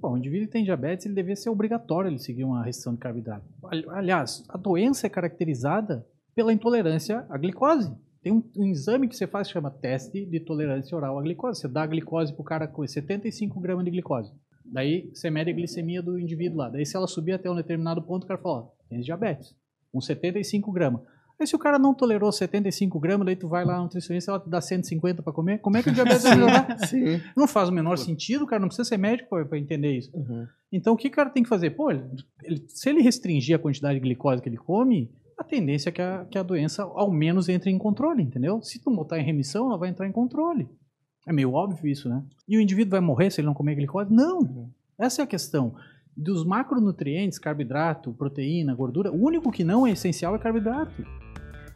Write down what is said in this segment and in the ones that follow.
Bom, o indivíduo tem diabetes, ele deveria ser obrigatório ele seguir uma restrição de carboidrato. Aliás, a doença é caracterizada pela intolerância à glicose. Tem um, um, exame que você faz que chama teste de tolerância oral à glicose. Você dá a glicose para o cara com 75 gramas de glicose. Daí você mede a glicemia do indivíduo lá. Daí se ela subir até um determinado ponto, o cara fala, tem diabetes, com 75 gramas. Aí se o cara não tolerou 75 gramas, daí tu vai lá no nutricionista, ela te dá 150 para comer, como é que o diabetes vai melhorar? Sim. Não faz o menor sentido, cara, não precisa ser médico para entender isso. Uhum. Então o que o cara tem que fazer? Pô, ele, ele, se ele restringir a quantidade de glicose que ele come, a tendência é que a, que a doença ao menos entre em controle, entendeu? Se tu botar em remissão, ela vai entrar em controle. É meio óbvio isso, né? E o indivíduo vai morrer se ele não comer glicose? Não. Uhum. Essa é a questão. Dos macronutrientes, carboidrato, proteína, gordura, o único que não é essencial é carboidrato.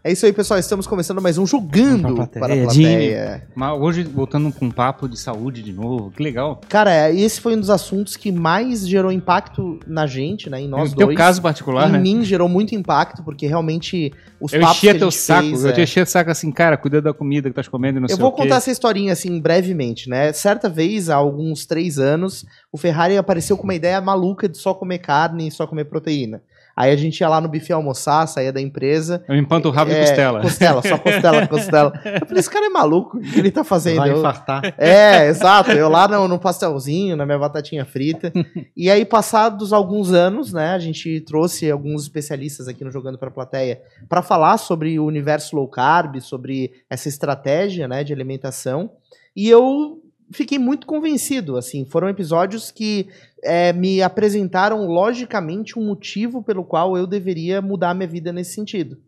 É isso aí, pessoal. Estamos começando mais um Jogando para a Plateia. plateia. Mas hoje, voltando com um papo de saúde de novo. Que legal. Cara, esse foi um dos assuntos que mais gerou impacto na gente, né? Em nós no dois. teu caso particular, em né? Em mim gerou muito impacto, porque realmente os eu papos enchia teu saco. Fez, eu é... te enchia o saco assim, cara, cuida da comida que estás comendo e não Eu vou contar essa historinha, assim, brevemente, né? Certa vez, há alguns três anos, o Ferrari apareceu com uma ideia maluca de só comer carne e só comer proteína. Aí a gente ia lá no buffet almoçar, saía da empresa. Eu empanto o rabo é, de costela. Costela, só costela, costela. Eu falei, esse cara é maluco, o que ele tá fazendo? Vai infartar. É, exato. Eu lá no, no pastelzinho, na minha batatinha frita. e aí, passados alguns anos, né, a gente trouxe alguns especialistas aqui no Jogando para a Plateia para falar sobre o universo low carb, sobre essa estratégia, né, de alimentação. E eu fiquei muito convencido, assim, foram episódios que é, me apresentaram logicamente um motivo pelo qual eu deveria mudar minha vida nesse sentido.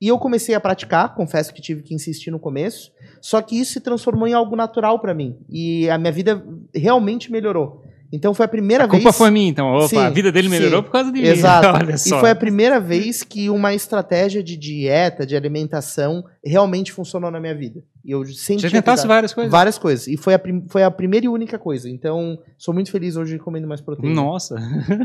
E eu comecei a praticar, confesso que tive que insistir no começo, só que isso se transformou em algo natural para mim. E a minha vida realmente melhorou. Então foi a primeira a vez. A culpa foi minha, então. Opa, sim, a vida dele melhorou sim, por causa de mim. Exato. e foi a primeira vez que uma estratégia de dieta, de alimentação, realmente funcionou na minha vida. E eu sempre. Já tentasse várias coisas. Várias coisas. E foi a, foi a primeira e única coisa. Então, sou muito feliz hoje comendo mais proteína. Nossa.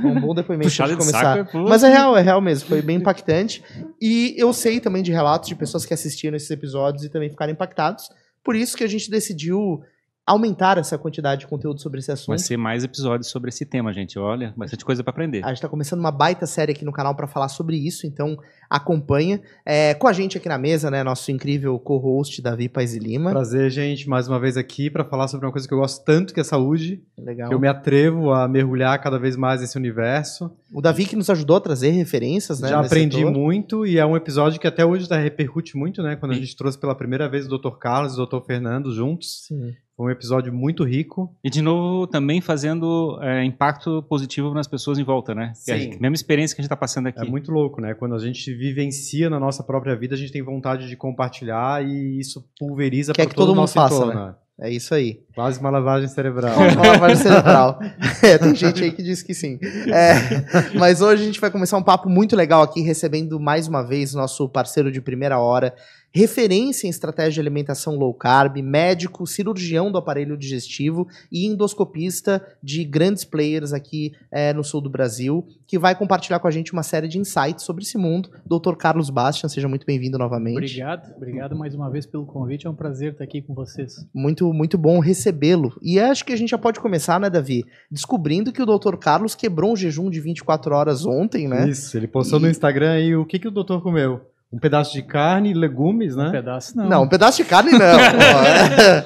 Um bom depoimento de começar. De Mas é real, é real mesmo. Foi bem impactante. E eu sei também de relatos de pessoas que assistiram esses episódios e também ficaram impactados. Por isso que a gente decidiu aumentar essa quantidade de conteúdo sobre esse assunto. Vai ser mais episódios sobre esse tema, gente. Olha, bastante coisa para aprender. A gente está começando uma baita série aqui no canal para falar sobre isso, então acompanha. É, com a gente aqui na mesa, né, nosso incrível co-host Davi Paz e Lima. Prazer, gente, mais uma vez aqui para falar sobre uma coisa que eu gosto tanto, que é saúde. Legal. Que eu me atrevo a mergulhar cada vez mais nesse universo. O Davi que nos ajudou a trazer referências, né? Já aprendi setor. muito e é um episódio que até hoje repercute muito, né? Quando a gente trouxe pela primeira vez o Dr. Carlos e o Dr. Fernando juntos. Sim. Foi um episódio muito rico. E, de novo, também fazendo é, impacto positivo nas pessoas em volta, né? Sim. É a mesma experiência que a gente está passando aqui. É muito louco, né? Quando a gente vivencia na nossa própria vida, a gente tem vontade de compartilhar e isso pulveriza para todo, todo mundo faça. Né? É isso aí. Quase uma lavagem cerebral. uma lavagem cerebral. É, tem gente aí que diz que sim. É, mas hoje a gente vai começar um papo muito legal aqui, recebendo mais uma vez nosso parceiro de primeira hora, referência em estratégia de alimentação low carb, médico, cirurgião do aparelho digestivo e endoscopista de grandes players aqui é, no sul do Brasil, que vai compartilhar com a gente uma série de insights sobre esse mundo. Dr. Carlos Bastian, seja muito bem-vindo novamente. Obrigado, obrigado mais uma vez pelo convite, é um prazer estar aqui com vocês. Muito, muito bom recebê-lo. E acho que a gente já pode começar, né, Davi? Descobrindo que o Dr. Carlos quebrou um jejum de 24 horas ontem, né? Isso, ele postou e... no Instagram aí o que, que o doutor comeu. Um pedaço de carne, legumes, né? Um pedaço não. Não, um pedaço de carne não. é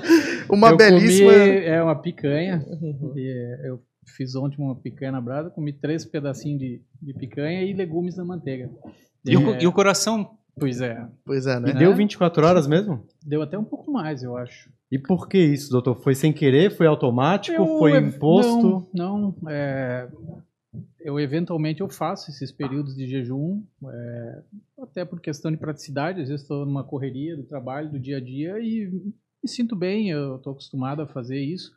uma eu belíssima. Comi, é uma picanha. Uhum. É, eu fiz ontem uma picanha na brasa, comi três pedacinhos de, de picanha e legumes na manteiga. E, é, o, e o coração? Pois é. Pois é, né? E deu 24 horas mesmo? Deu até um pouco mais, eu acho. E por que isso, doutor? Foi sem querer? Foi automático? Eu, foi imposto? Não, não. É, eu eventualmente eu faço esses períodos de jejum, é, até por questão de praticidade. Às vezes estou numa correria do trabalho, do dia a dia e me sinto bem. Eu estou acostumado a fazer isso.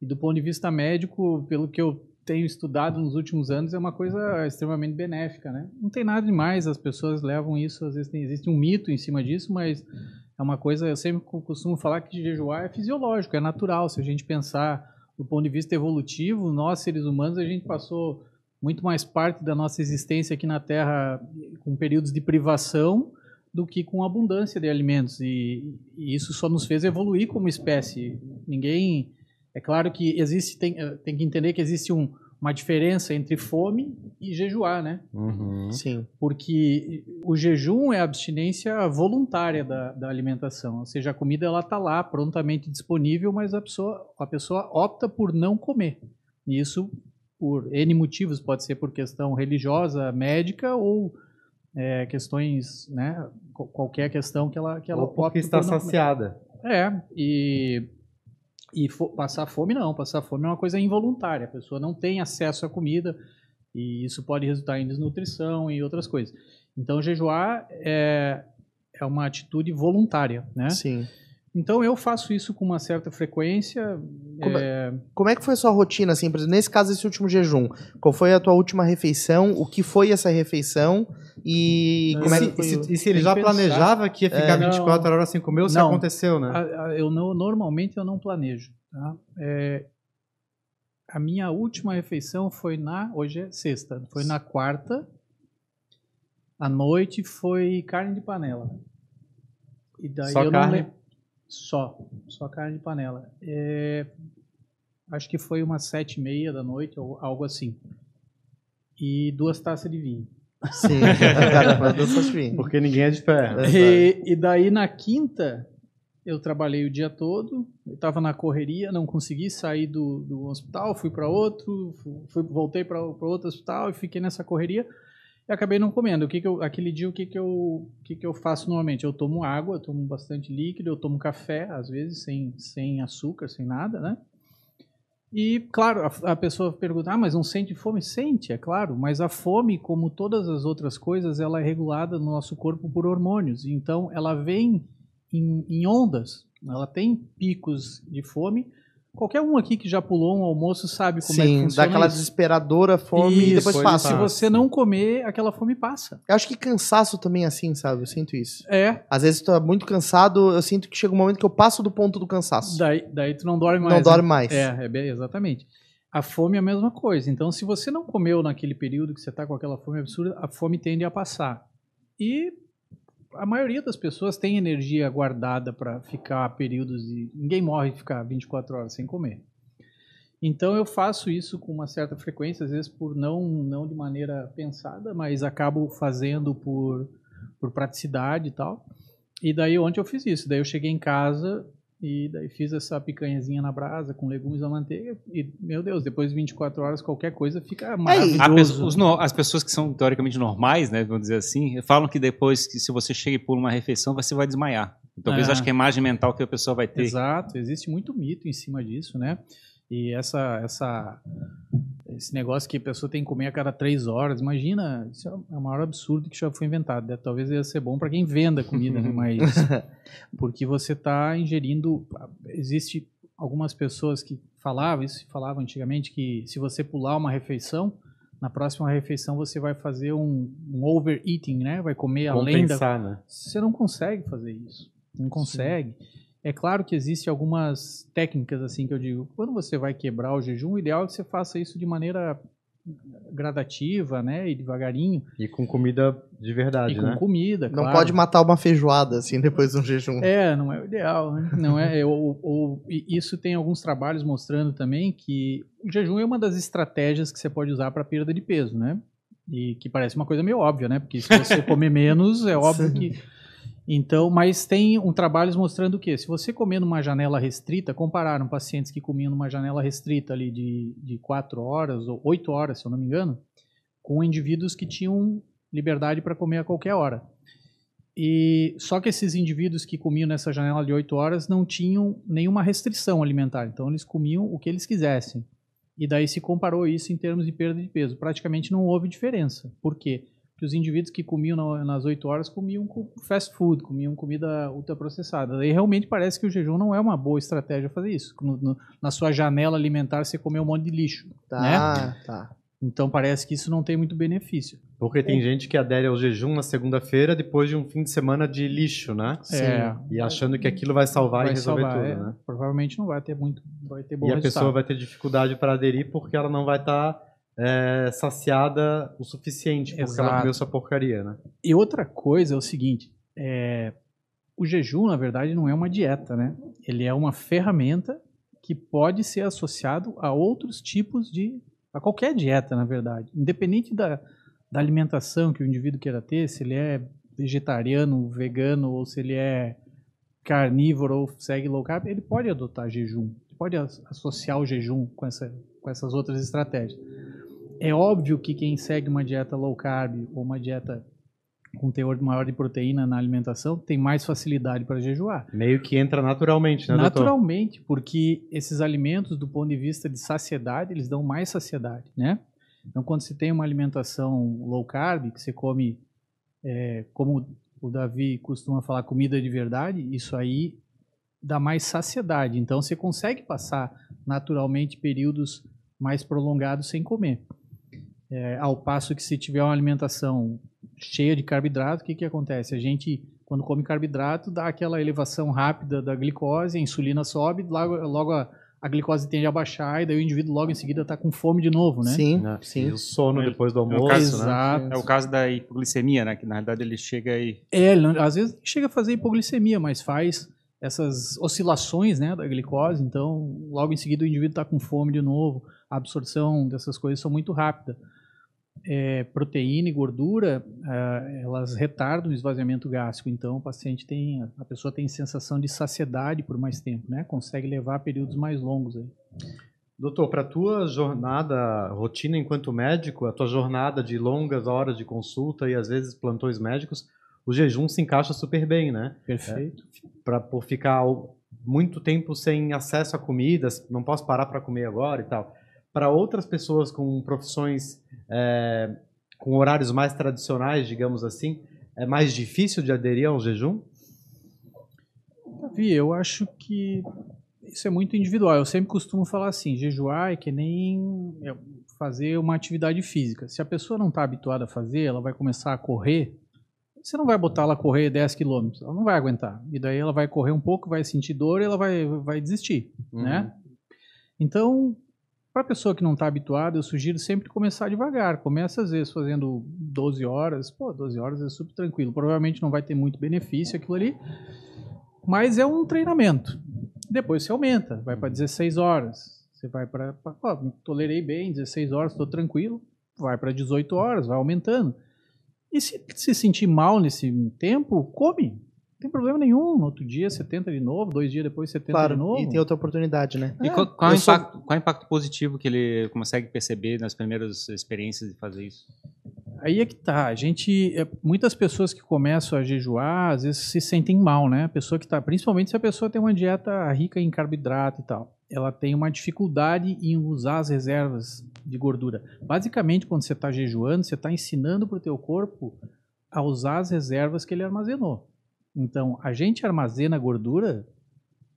E do ponto de vista médico, pelo que eu tenho estudado nos últimos anos, é uma coisa extremamente benéfica, né? Não tem nada demais. As pessoas levam isso, às vezes tem, existe um mito em cima disso, mas é uma coisa. Eu sempre costumo falar que jejuar é fisiológico, é natural. Se a gente pensar do ponto de vista evolutivo, nós seres humanos a gente passou muito mais parte da nossa existência aqui na Terra com períodos de privação do que com abundância de alimentos. E, e, isso só nos fez evoluir como espécie. Ninguém É claro que existe, tem, eh, tem que entender que existe um, uma diferença entre fome e jejuar, né? Uhum. Sim. Porque o jejum é a abstinência voluntária da, da alimentação. Ou seja, a comida ela está lá prontamente disponível, mas a pessoa, a pessoa opta por não comer. E isso por N motivos, pode ser por questão religiosa, médica ou é, questões, né? Qualquer questão que ela que ela ou porque está saciada. É, e e passar fome não, passar fome é uma coisa involuntária, a pessoa não tem acesso à comida e isso pode resultar em desnutrição e outras coisas. Então jejuar é, é uma atitude voluntária, né? Sim. Então eu faço isso com uma certa frequência. Como é, como é que foi a sua rotina, assim, por exemplo, nesse caso, esse último jejum? Qual foi a tua última refeição? O que foi essa refeição? E não, como é que foi? E se, e se ele já pensar. planejava que ia ficar é, 24 não, horas sem comer ou se aconteceu, né? A, a, eu não, normalmente eu não planejo. Tá? É, a minha última refeição foi na. Hoje é sexta. Foi na quarta. À noite foi carne de panela. E daí Só eu carne? não só, só carne de panela. É, acho que foi umas sete e meia da noite ou algo assim. E duas taças de vinho. Sim, duas taças de vinho. Porque ninguém é de ferro. E, e daí na quinta eu trabalhei o dia todo, eu estava na correria, não consegui sair do, do hospital, fui para outro, fui, voltei para outro hospital e fiquei nessa correria e acabei não comendo. O que, que eu, aquele dia, o que, que, eu, o que, que eu faço normalmente? Eu tomo água, eu tomo bastante líquido, eu tomo café, às vezes sem, sem açúcar, sem nada, né? E, claro, a, a, pessoa pergunta, ah, mas não sente fome? Sente, é claro, mas a fome, como todas as outras coisas, ela é regulada no nosso corpo por hormônios. Então, ela vem em, em ondas, ela tem picos de fome, Qualquer um aqui que já pulou um almoço sabe como Sim, é que funciona. Dá aquela isso. desesperadora fome isso, e depois passa. Se você não comer, aquela fome passa. Eu acho que cansaço também é assim, sabe? Eu sinto isso. É. Às vezes tu tá muito cansado, eu sinto que chega um momento que eu passo do ponto do cansaço. Daí, daí tu não dorme mais. Não dorme né? mais. É, é bem, exatamente. A fome é a mesma coisa. Então, se você não comeu naquele período que você está com aquela fome absurda, a fome tende a passar. E a maioria das pessoas tem energia guardada para ficar períodos de. Ninguém morre de ficar 24 horas sem comer. Então eu faço isso com uma certa frequência, às vezes por não, não de maneira pensada, mas acabo fazendo por, por praticidade e tal. E daí ontem eu fiz isso. Daí eu cheguei em casa, e daí fiz essa picanhazinha na brasa com legumes à manteiga. E, meu Deus, depois de 24 horas, qualquer coisa fica maravilhoso. Os, as pessoas que são teoricamente normais, né, vamos dizer assim, falam que depois que se você chega e pula uma refeição, você vai desmaiar. Talvez é. acho que é a imagem mental que a pessoa vai ter. Exato, existe muito mito em cima disso, né? E essa, essa, esse negócio que a pessoa tem que comer a cada três horas, imagina, isso é o maior absurdo que já foi inventado. Né? Talvez ia ser bom para quem venda comida, né? mas porque você está ingerindo. Existe algumas pessoas que falavam isso, falavam antigamente que se você pular uma refeição, na próxima refeição você vai fazer um, um overeating, né? Vai comer além da. Né? Você não consegue fazer isso. Não consegue. Sim. É claro que existem algumas técnicas assim que eu digo, quando você vai quebrar o jejum, o ideal é que você faça isso de maneira gradativa, né, e devagarinho. E com comida de verdade, e com né? comida, Não claro. pode matar uma feijoada assim depois de um jejum. É, não é o ideal, né? Não é, ou, ou, isso tem alguns trabalhos mostrando também que o jejum é uma das estratégias que você pode usar para perda de peso, né? E que parece uma coisa meio óbvia, né? Porque se você comer menos, é óbvio que então, mas tem um trabalho mostrando que se você comer numa janela restrita, compararam pacientes que comiam numa janela restrita ali de, de 4 horas ou 8 horas, se eu não me engano, com indivíduos que tinham liberdade para comer a qualquer hora. E só que esses indivíduos que comiam nessa janela de 8 horas não tinham nenhuma restrição alimentar, então eles comiam o que eles quisessem. E daí se comparou isso em termos de perda de peso. Praticamente não houve diferença. Por quê? Que os indivíduos que comiam nas 8 horas comiam fast food, comiam comida ultraprocessada. E realmente parece que o jejum não é uma boa estratégia fazer isso. No, no, na sua janela alimentar você comer um monte de lixo. Tá, né? tá. Então parece que isso não tem muito benefício. Porque tem é. gente que adere ao jejum na segunda-feira depois de um fim de semana de lixo, né? É. E achando que aquilo vai salvar vai e resolver salvar, tudo, é. né? Provavelmente não vai ter muito, vai ter bom E a resultado. pessoa vai ter dificuldade para aderir porque ela não vai estar tá é, saciada o suficiente, porque Exato. ela comeu essa porcaria, né? E outra coisa é o seguinte, é, o jejum, na verdade, não é uma dieta, né? Ele é uma ferramenta que pode ser associado a outros tipos de. a qualquer dieta, na verdade. Independente da, da alimentação que o indivíduo queira ter, se ele é vegetariano, vegano ou se ele é carnívoro ou segue low carb, ele pode adotar jejum, pode associar o jejum com, essa, com essas outras estratégias. É óbvio que quem segue uma dieta low carb ou uma dieta com teor maior de proteína na alimentação tem mais facilidade para jejuar. Meio que entra naturalmente, né, Naturalmente, doutor? porque esses alimentos, do ponto de vista de saciedade, eles dão mais saciedade, né? Então, quando você tem uma alimentação low carb, que você come, é, como o Davi costuma falar, comida de verdade, isso aí dá mais saciedade. Então, você consegue passar naturalmente períodos mais prolongados sem comer. É, ao passo que se tiver uma alimentação cheia de carboidrato, o que, que acontece? A gente, quando come carboidrato, dá aquela elevação rápida da glicose, a insulina sobe, logo, logo a, a glicose tende a baixar e daí o indivíduo logo em seguida está com fome de novo, né? Sim, é, sim. E o sono depois do almoço, é caso, né? Exato. É o caso da hipoglicemia, né? Que na realidade ele chega e... É, às vezes chega a fazer hipoglicemia, mas faz essas oscilações, né, da glicose, então logo em seguida o indivíduo está com fome de novo, a absorção dessas coisas são muito rápida é, proteína e gordura, é, elas retardam o esvaziamento gástrico. Então, o paciente tem, a pessoa tem sensação de saciedade por mais tempo, né? Consegue levar períodos mais longos aí. Doutor, para a tua jornada, rotina enquanto médico, a tua jornada de longas horas de consulta e às vezes plantões médicos, o jejum se encaixa super bem, né? Perfeito. É, para por ficar muito tempo sem acesso a comidas, não posso parar para comer agora e tal para outras pessoas com profissões é, com horários mais tradicionais, digamos assim, é mais difícil de aderir ao jejum? Davi, eu acho que isso é muito individual. Eu sempre costumo falar assim: jejuar é que nem é, fazer uma atividade física. Se a pessoa não está habituada a fazer, ela vai começar a correr. Você não vai botar ela a correr 10 quilômetros, ela não vai aguentar. E daí ela vai correr um pouco, vai sentir dor e ela vai, vai desistir, uhum. né? Então, para a pessoa que não está habituada, eu sugiro sempre começar devagar. Começa às vezes fazendo 12 horas. Pô, 12 horas é super tranquilo. Provavelmente não vai ter muito benefício aquilo ali, mas é um treinamento. Depois você aumenta, vai para 16 horas. Você vai para. Tolerei bem, 16 horas, estou tranquilo. Vai para 18 horas, vai aumentando. E se se sentir mal nesse tempo, come tem problema nenhum. No outro dia você tenta de novo, dois dias depois você tenta claro, de novo. E tem outra oportunidade, né? E é, qual, qual, é o impacto, sou... qual é o impacto positivo que ele consegue perceber nas primeiras experiências de fazer isso? Aí é que tá. A gente, é, muitas pessoas que começam a jejuar, às vezes se sentem mal, né? A pessoa que tá, principalmente se a pessoa tem uma dieta rica em carboidrato e tal, ela tem uma dificuldade em usar as reservas de gordura. Basicamente, quando você está jejuando, você está ensinando para o teu corpo a usar as reservas que ele armazenou. Então, a gente armazena gordura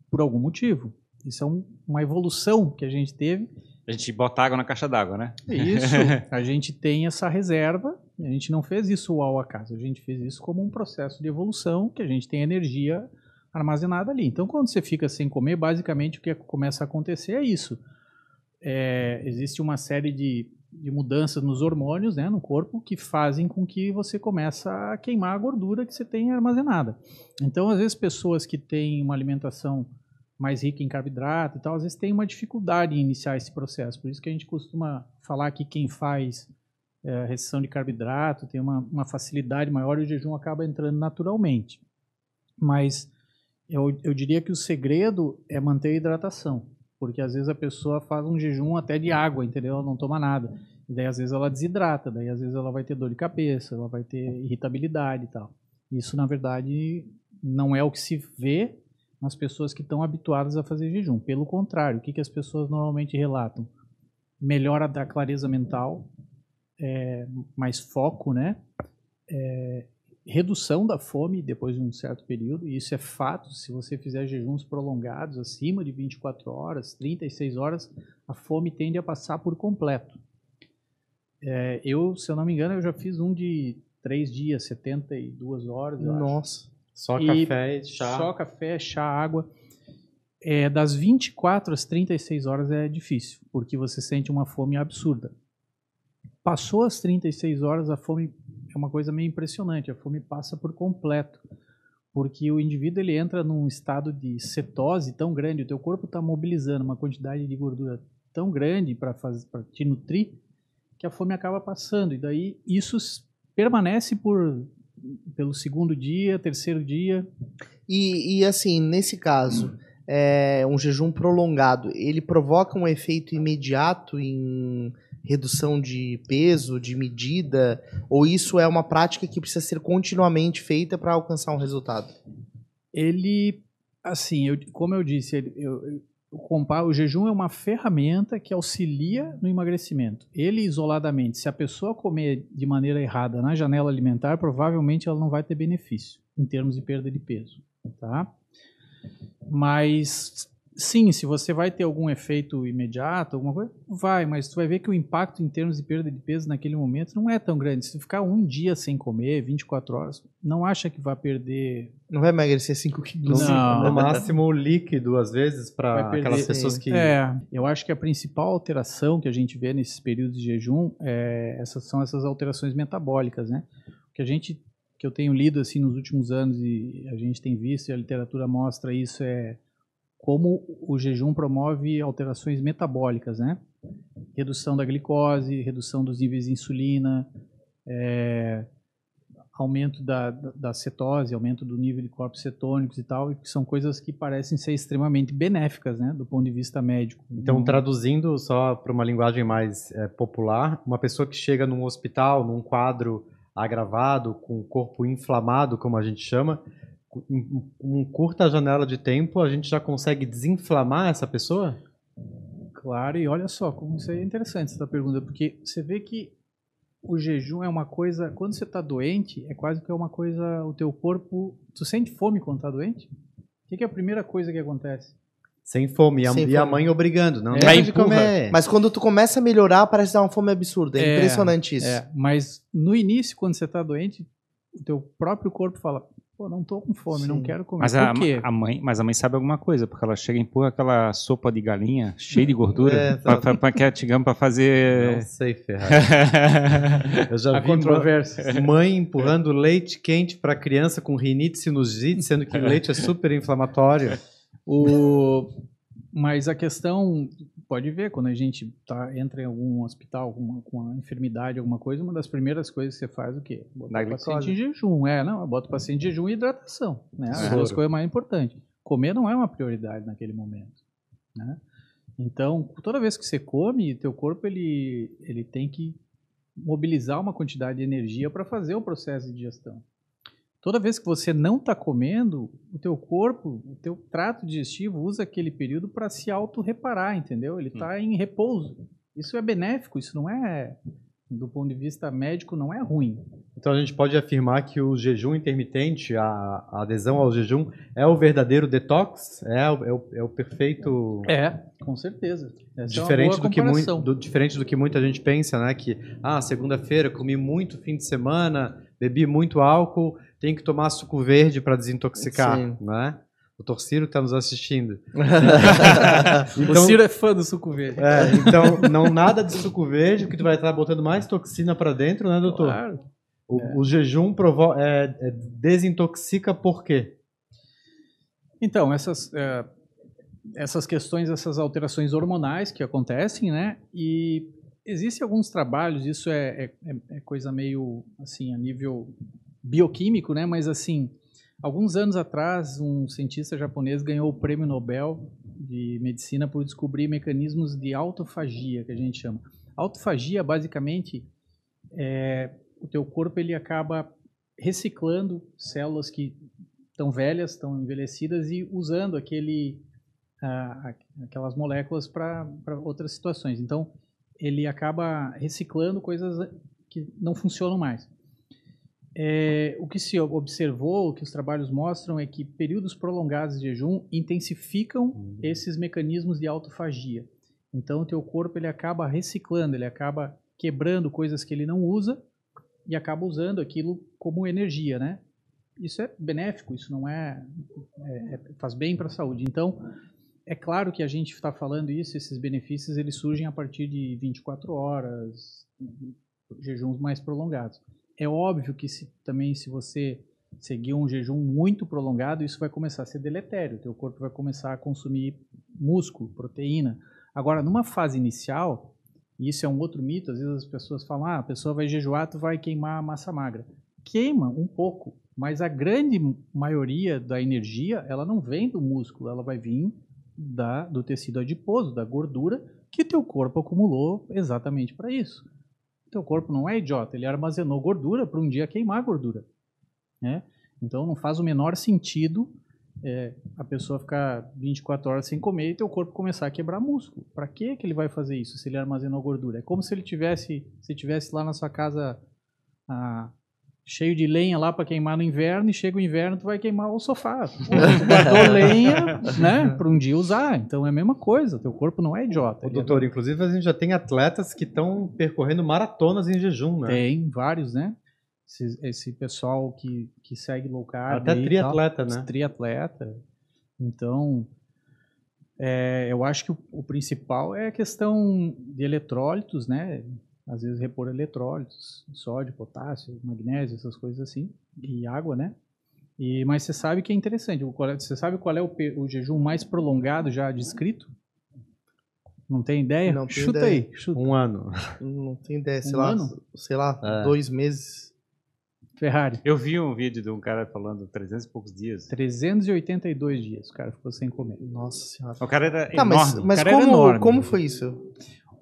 por algum motivo. Isso é um, uma evolução que a gente teve. A gente bota água na caixa d'água, né? Isso. a gente tem essa reserva. A gente não fez isso ao acaso. A gente fez isso como um processo de evolução que a gente tem energia armazenada ali. Então, quando você fica sem comer, basicamente o que começa a acontecer é isso. É, existe uma série de de mudanças nos hormônios, né, no corpo, que fazem com que você comece a queimar a gordura que você tem armazenada. Então, às vezes, pessoas que têm uma alimentação mais rica em carboidrato e tal, às vezes tem uma dificuldade em iniciar esse processo. Por isso que a gente costuma falar que quem faz é, restrição de carboidrato tem uma, uma facilidade maior e o jejum acaba entrando naturalmente. Mas eu, eu diria que o segredo é manter a hidratação porque às vezes a pessoa faz um jejum até de água, entendeu? Ela não toma nada. E daí às vezes ela desidrata, daí às vezes ela vai ter dor de cabeça, ela vai ter irritabilidade e tal. Isso na verdade não é o que se vê nas pessoas que estão habituadas a fazer jejum. Pelo contrário, o que, que as pessoas normalmente relatam? Melhora da clareza mental, é, mais foco, né? É, redução da fome depois de um certo período, e isso é fato, se você fizer jejuns prolongados, acima de 24 horas, 36 horas, a fome tende a passar por completo. É, eu, se eu não me engano, eu já fiz um de 3 dias, 72 horas, Nossa, só e café, chá. Só café, chá, água. É, das 24 às 36 horas é difícil, porque você sente uma fome absurda. Passou as 36 horas, a fome é uma coisa meio impressionante. A fome passa por completo. porque o indivíduo ele entra num estado de cetose tão grande, o teu corpo está mobilizando uma quantidade de gordura tão grande para te nutrir, que a fome acaba passando. E daí isso permanece por pelo segundo dia, terceiro dia. E, e assim, nesse caso, é, um jejum prolongado, ele provoca um efeito imediato em redução de peso, de medida, ou isso é uma prática que precisa ser continuamente feita para alcançar um resultado? Ele, assim, eu, como eu disse, ele, eu, o, o jejum é uma ferramenta que auxilia no emagrecimento. Ele isoladamente, se a pessoa comer de maneira errada na janela alimentar, provavelmente ela não vai ter benefício em termos de perda de peso, tá? Mas Sim, se você vai ter algum efeito imediato, alguma coisa, vai, mas tu vai ver que o impacto em termos de perda de peso naquele momento não é tão grande. Se tu ficar um dia sem comer, 24 horas, não acha que vai perder. Não vai emagrecer 5 quilos. Não. No máximo líquido, às vezes, para aquelas pessoas que. É, eu acho que a principal alteração que a gente vê nesses períodos de jejum é, essas, são essas alterações metabólicas, né? O que a gente que eu tenho lido assim nos últimos anos e a gente tem visto e a literatura mostra isso é como o jejum promove alterações metabólicas, né? Redução da glicose, redução dos níveis de insulina, é, aumento da, da, cetose, aumento do nível de corpos cetônicos e tal, que são coisas que parecem ser extremamente benéficas, né, do ponto de vista médico. Então, traduzindo só para uma linguagem mais é, popular, uma pessoa que chega num hospital, num quadro agravado, com o corpo inflamado, como a gente chama, em uma curta janela de tempo, a gente já consegue desinflamar essa pessoa? Claro, e olha só, como isso é interessante essa pergunta, porque você vê que o jejum é uma coisa, quando você está doente, é quase que é uma coisa, o teu corpo, tu sente fome quando está doente? O que, que é a primeira coisa que acontece? Sem fome. E a, Sem e a mãe obrigando. Não, É, de empurra. comer. Mas quando tu começa a melhorar, parece dar uma fome absurda. É, É, impressionante isso. É, mas no início, quando você está doente, o teu próprio corpo fala, pô, não tô com fome, não Sim. quero comer. Mas Por a, quê? a mãe, mas a mãe sabe alguma coisa, porque ela chega e empurra aquela sopa de galinha cheia de gordura É, tá. pra, pra fazer. Não sei, Ferrari. Eu já a vi controvérsia. mãe empurrando leite quente para criança com rinite sinusite, sendo que leite é super inflamatório. O... Mas a questão, pode ver, quando a gente tá, entra em algum hospital com uma, com uma enfermidade, alguma coisa, uma das primeiras coisas que você faz é o quê? Bota o paciente em jejum. É, não, bota o paciente em jejum e hidratação. Né? As duas coisas mais importantes. Comer não é uma prioridade naquele momento. Né? Então, toda vez que você come, teu corpo ele, ele tem que mobilizar uma quantidade de energia para fazer o processo de digestão. Toda vez que você não está comendo, o teu corpo, o teu trato digestivo usa aquele período para se auto-reparar, entendeu? Ele está em repouso. Isso é benéfico, isso não é, do ponto de vista médico, não é ruim. Então a gente pode afirmar que o jejum intermitente, a, a adesão ao jejum, é o verdadeiro detox? É, o- é, o, é o perfeito. É, com certeza. Essa Diferente é do, que muito, do- diferente do que muita gente pensa, né? Que, ah, segunda-feira comi muito fim de semana, bebi muito álcool, tem que tomar suco verde para desintoxicar, Sim. né? O Torciro está nos assistindo. o Ciro é fã do suco verde. é, então, não nada de suco verde, que tu vai estar botando mais toxina para dentro, né, doutor? Claro. O, o jejum provo é, é, desintoxica por quê? Então, essas, é, essas questões, essas alterações hormonais que acontecem, né? E existem alguns trabalhos, isso é, é- é- é coisa meio, assim, a nível bioquímico, né? Mas, assim, alguns anos atrás, um cientista japonês ganhou o prêmio Nobel de Medicina por descobrir mecanismos de autofagia, que a gente chama. Autofagia, basicamente, é o teu corpo ele acaba reciclando células que estão velhas, estão envelhecidas e usando aquele, ah, aquelas moléculas para outras situações. Então, ele acaba reciclando coisas que não funcionam mais. É, o que se observou, o que os trabalhos mostram é que períodos prolongados de jejum intensificam esses mecanismos de autofagia. Então, o teu corpo ele acaba reciclando, ele acaba quebrando coisas que ele não usa e acaba usando aquilo como energia, né? Isso é benéfico, isso não é, é- é- faz bem para a saúde. Então, é claro que a gente está falando isso, esses benefícios eles surgem a partir de 24 horas, jejuns mais prolongados. É óbvio que se, também se você seguir um jejum muito prolongado, isso vai começar a ser deletério. O teu corpo vai começar a consumir músculo, proteína. Agora, numa fase inicial, e isso é um outro mito, às vezes as pessoas falam, ah, a pessoa vai jejuar, tu vai queimar a massa magra. Queima um pouco, mas a grande maioria da energia, ela não vem do músculo, ela vai vir da, do tecido adiposo, da gordura, que teu corpo acumulou exatamente para isso. Teu corpo não é idiota, ele armazenou gordura para um dia queimar gordura. Né? Então não faz o menor sentido é, a pessoa ficar 24 horas sem comer e teu corpo começar a quebrar músculo. Para que que ele vai fazer isso se ele armazenou gordura? É como se ele tivesse, se tivesse lá na sua casa a, cheio de lenha lá para queimar no inverno e chega o inverno tu vai queimar o sofá. Tu guardou lenha, né, para um dia usar. Então é a mesma coisa, teu corpo não é idiota. Ô, doutor, inclusive a gente já tem atletas que estão percorrendo maratonas em jejum, né? Tem vários, né? Esse, esse pessoal que, que segue low carb. Até e triatleta, tal, né? Triatleta. Então, é, eu acho que o, o principal é a questão de eletrólitos, né? Às vezes repor eletrólitos, sódio, potássio, magnésio, essas coisas assim, e água, né? E, mas você sabe que é interessante. é- Você sabe qual é o, o jejum mais prolongado já descrito? Não tem ideia? Não tenho chuta ideia. aí, chuta. Um ano. Não tem ideia, sei Um lá, ano? sei lá, É. dois meses. Ferrari. Eu vi um vídeo de um cara falando 300 e poucos dias. 382 dias o cara ficou sem comer. Nossa senhora. O cara era Tá, mas, enorme. mas cara era como, enorme. como foi isso?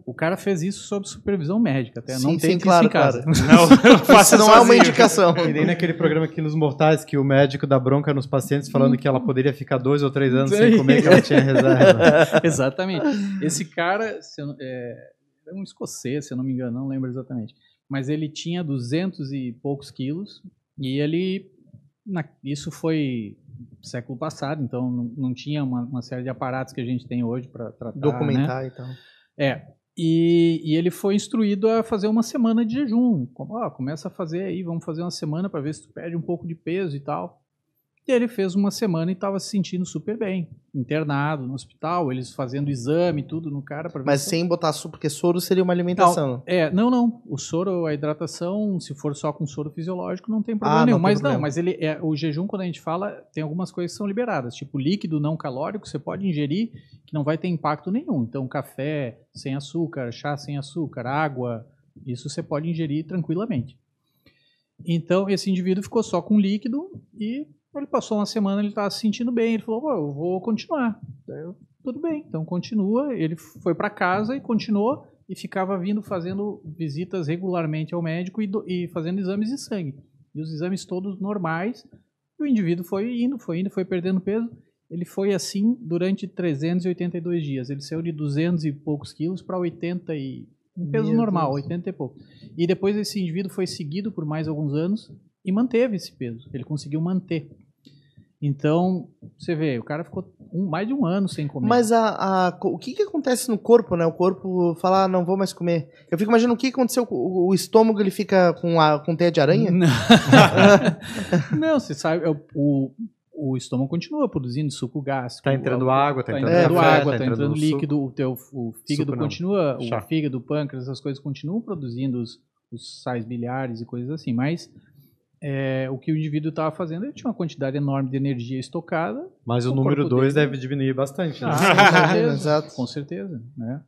O cara fez isso sob supervisão médica, até Sim, não tem sim, que claro, isso em casa. Não, Isso não é uma sozinho. indicação. E nem naquele programa aqui nos Mortais, que o médico dá bronca nos pacientes falando que ela poderia ficar dois ou três anos sem comer, que ela tinha reserva. Exatamente. Esse cara é, é um escocês, se eu não me engano, não lembro exatamente. Mas ele tinha 200 e poucos quilos e ele. na- isso foi século passado, então não, não tinha uma, uma série de aparatos que a gente tem hoje para tratar. né? Documentar e tal. É. E, e ele foi instruído a fazer uma semana de jejum. Como, ó, começa a fazer aí, vamos fazer uma semana para ver se tu perde um pouco de peso e tal. E ele fez uma semana e estava se sentindo super bem. Internado no hospital, eles fazendo exame tudo no cara. Pra Mas se- sem botar açúcar, porque soro seria uma alimentação. É, não, não. O soro, a hidratação, se for só com soro fisiológico, não tem problema Ah, nenhum. não mas não, problema. mas ele é, o jejum, quando a gente fala, tem algumas coisas que são liberadas. Tipo, líquido não calórico, você pode ingerir que não vai ter impacto nenhum. Então, café sem açúcar, chá sem açúcar, água, isso você pode ingerir tranquilamente. Então, esse indivíduo ficou só com líquido e ele passou uma semana, ele estava se sentindo bem. Ele falou, "Pô, eu vou continuar. Eu, tudo bem, então continua. Ele foi para casa e continuou e ficava vindo fazendo visitas regularmente ao médico e, do- e fazendo exames de sangue. E os exames todos normais. E o indivíduo foi indo, foi indo, foi perdendo peso. Ele foi assim durante 382 dias. Ele saiu de 200 e poucos quilos para 80 e um peso Meu normal, Deus. 80 e pouco. E depois esse indivíduo foi seguido por mais alguns anos e manteve esse peso. Ele conseguiu manter. Então, você vê, o cara ficou um- mais de um ano sem comer. Mas a, a- o que, que acontece no corpo, né? O corpo fala, ah, não vou mais comer. Eu fico imaginando o que aconteceu com o, o estômago, ele fica com, a, com teia de aranha? Não, não você sabe, é o, o, o estômago continua produzindo suco gástrico. Tá entrando o- água, tá tá entrando entrando café, água, tá tá entrando entrando suco. líquido, o teu o fígado Suco não. continua, Chá. o fígado, o pâncreas, essas coisas continuam produzindo os, os sais biliares e coisas assim, mas é, o que o indivíduo estava fazendo, ele tinha uma quantidade enorme de energia estocada. Mas o, número corpo 2 dele- deve diminuir bastante. Né? Ah, com certeza, Exato. com certeza, né?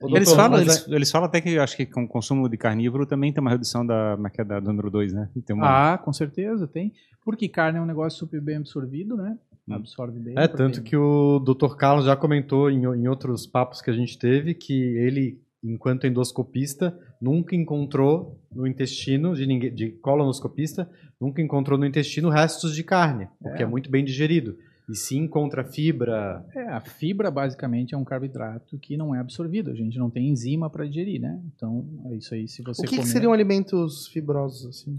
Ô, Eles doutor, falam, eles, eles falam até que eu acho que com o consumo de carnívoro também tem uma redução da, é é, da do número 2, né? Tem uma, Ah, com certeza, tem. Porque carne é um negócio super bem absorvido, né? Hum. Absorve bem. É, tanto que o Dr. Carlos já comentou em, em outros papos que a gente teve que ele, enquanto endoscopista, nunca encontrou no intestino de ninguém, de colonoscopista, nunca encontrou no intestino restos de carne, porque é, É. muito bem digerido. E sim encontra fibra. É, a fibra basicamente é um carboidrato que não é absorvido. A gente não tem enzima para digerir, né? Então, é isso aí. Se você O que, que comer, seriam alimentos fibrosos, assim?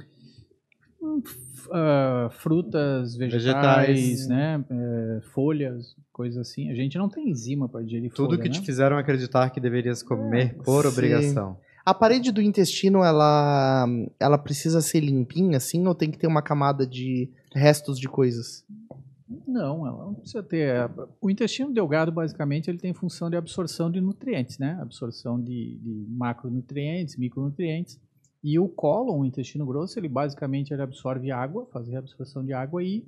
ah, frutas, vegetais, Vegetais. né? É, folhas, coisas assim. A gente não tem enzima para digerir Tudo folha, que né? te fizeram acreditar que deverias comer por sim. obrigação. A parede do intestino, ela, ela precisa ser limpinha, assim, ou tem que ter uma camada de restos de coisas? Não, ela não precisa ter. O intestino delgado, basicamente, ele tem função de absorção de nutrientes, né? Absorção de, de macronutrientes, micronutrientes. E o cólon, o intestino grosso, ele basicamente ele absorve água, faz reabsorção de água e,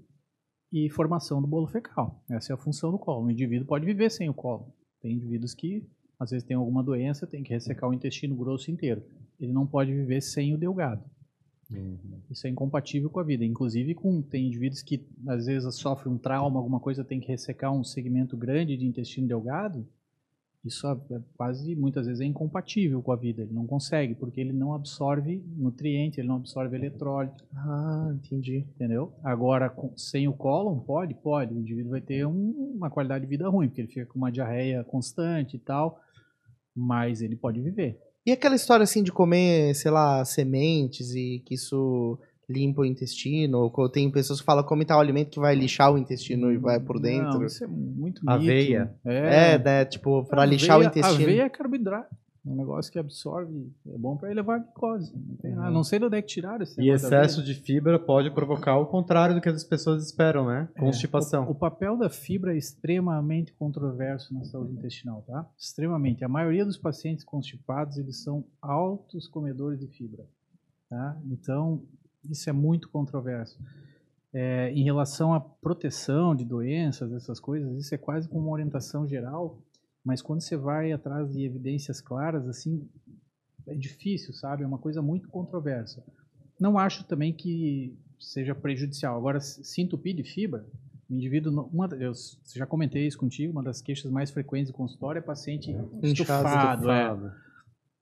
e formação do bolo fecal. Essa é a função do cólon. O indivíduo pode viver sem o cólon. Tem indivíduos que às vezes tem alguma doença, tem que ressecar o intestino grosso inteiro. Ele não pode viver sem o delgado. Isso é incompatível com a vida. Inclusive, com, tem indivíduos que às vezes sofrem um trauma, alguma coisa, tem que ressecar um segmento grande de intestino delgado. Isso é é quase, muitas vezes, é incompatível com a vida. Ele não consegue, porque ele não absorve nutriente, ele não absorve eletrólito, Ah, entendi. entendeu? Agora, com- sem o cólon, pode? Pode. O indivíduo vai ter um- uma qualidade de vida ruim, porque ele fica com uma diarreia constante e tal, mas ele pode viver. E aquela história assim de comer, sei lá, sementes e que isso limpa o intestino? Ou tem pessoas que falam come tal alimento que vai lixar o intestino e vai por dentro. Não, isso é muito mito. Aveia. É, né? Tipo, pra lixar o Aveia- intestino. Aveia é carboidrato. É um negócio que absorve, é bom para elevar a glicose. Não, tem nada. não sei de onde é que tiraram esse E excesso de fibra pode provocar o contrário do que as pessoas esperam, né? É, Constipação. O, o papel da fibra é extremamente controverso na saúde intestinal, tá? Extremamente. A maioria dos pacientes constipados, eles são altos comedores de fibra, tá? Então, isso é muito controverso. É, em relação à proteção de doenças, essas coisas, isso é quase como uma orientação geral, mas quando você vai atrás de evidências claras, assim, é difícil, sabe? É uma coisa muito controversa. Não acho também que seja prejudicial. Agora, se entupir de fibra, o indivíduo, uma, eu já comentei isso contigo, uma das queixas mais frequentes do consultório é paciente estufado. é.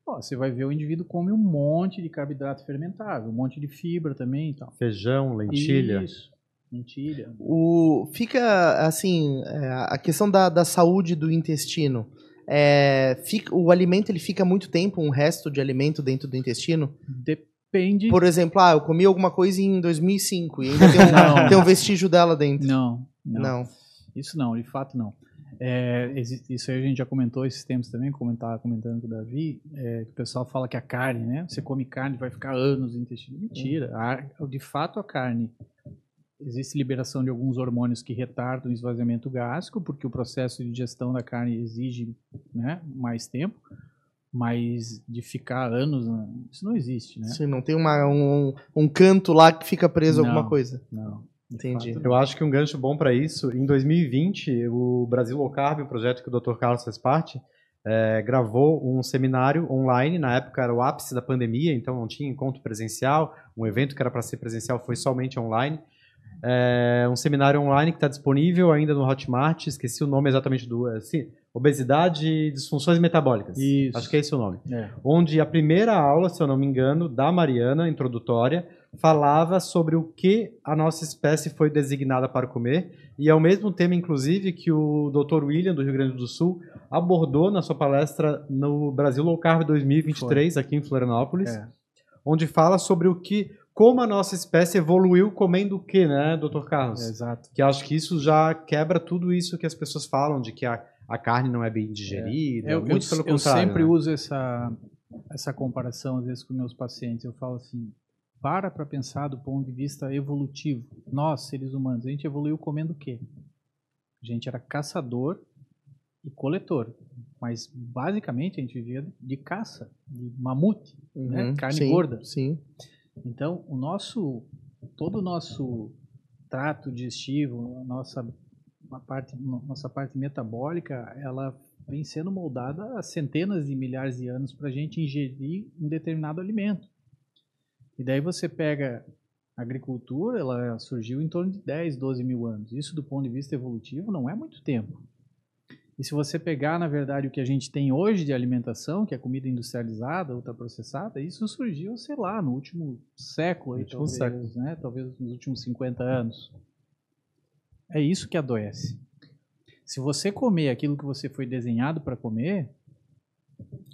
Ó, você vai ver o indivíduo come um monte de carboidrato fermentável, um monte de fibra também e tal. Feijão, lentilha. Isso, lentilha. O, fica, assim, é, a questão da, da saúde do intestino. É, fica, o alimento ele fica muito tempo, um resto de alimento dentro do intestino. Depende. Por exemplo, ah, eu comi alguma coisa em 2005 e ainda tem um, Não. tem um vestígio dela dentro. Não, não, Não. Isso não, de fato não. É, isso aí a gente já comentou esses tempos também, comentava comentando com o Davi, é, que o pessoal fala que a carne, né? Você come carne vai ficar anos no intestino. Mentira. A- de fato, a carne existe liberação de alguns hormônios que retardam o esvaziamento gástrico, porque o processo de digestão da carne exige né, mais tempo, mas de ficar anos, né, isso não existe, né? Sim, não tem uma, um, um canto lá que fica preso Não. alguma coisa. Não. Entendi. fato, Eu acho que um gancho bom para isso, em 2020, o Brasil Low Carb, o projeto que o Dr. Carlos faz parte, eh, gravou um seminário online, na época era o ápice da pandemia, então não tinha encontro presencial, um evento que era para ser presencial foi somente online. É um seminário online que está disponível ainda no Hotmart, esqueci o nome exatamente do... é, sim, obesidade e disfunções metabólicas. Isso. Acho que é esse o nome É. onde a primeira aula, se eu não me engano, da Mariana, introdutória, falava sobre o que a nossa espécie foi designada para comer, e é o mesmo tema, inclusive, que o Dr. William, do Rio Grande do Sul, abordou na sua palestra no Brasil Low Carb 2023, aqui em Florianópolis, É. onde fala sobre o que, como a nossa espécie evoluiu comendo o que, né, Dr. Carlos? Exato. Que acho que isso já quebra tudo isso que as pessoas falam, de que a, a carne não é bem digerida, Eu, muito eu- pelo eu contrário. sempre né? uso essa, essa comparação, às vezes, com meus pacientes. Eu falo assim: para para pensar do ponto de vista evolutivo. Nós, seres humanos, a gente evoluiu comendo o quê? A gente era caçador e coletor. Mas, basicamente, a gente vivia de caça, de mamute, né? Uhum, carne sim, gorda. Sim. Então, o nosso, todo o nosso trato digestivo, a nossa, parte, nossa parte metabólica, ela vem sendo moldada há centenas de milhares de anos para a gente ingerir um determinado alimento. E daí você pega a agricultura, ela surgiu em torno de 10, 12 mil anos. Isso, do ponto de vista evolutivo, não é muito tempo. E se você pegar, na verdade, o que a gente tem hoje de alimentação, que é comida industrializada, ultraprocessada, isso surgiu, sei lá, no último século, aí, Último talvez, né? talvez nos últimos 50 anos. É isso que adoece. Se você comer aquilo que você foi desenhado para comer,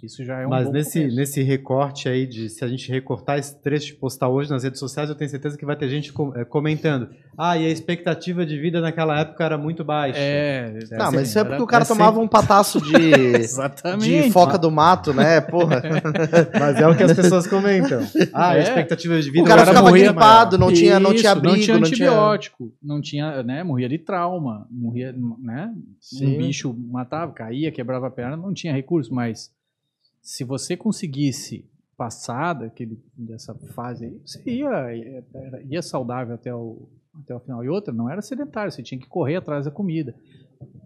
isso já é um Mas bom nesse, começo. nesse recorte aí, de se a gente recortar esse trecho e postar hoje nas redes sociais, eu tenho certeza que vai ter gente eh, comentando. Ah, e a expectativa de vida naquela época era muito baixa. É, Não, assim, mas isso é era- porque o cara é tomava um pataço de, Exatamente. de foca do mato, né? Porra. Mas é o que as pessoas comentam. Ah, a É. expectativa de vida O cara era ficava gripado, não tinha, não tinha abrigo, não tinha não tinha... antibiótico, não tinha, né, morria de trauma, morria, né, Sim. um bicho matava, caía, quebrava a perna, não tinha recurso, mas se você conseguisse passada, aquele, dessa fase aí, você ia, ia, ia saudável até o, até o final. E outra, não era sedentário, você tinha que correr atrás da comida.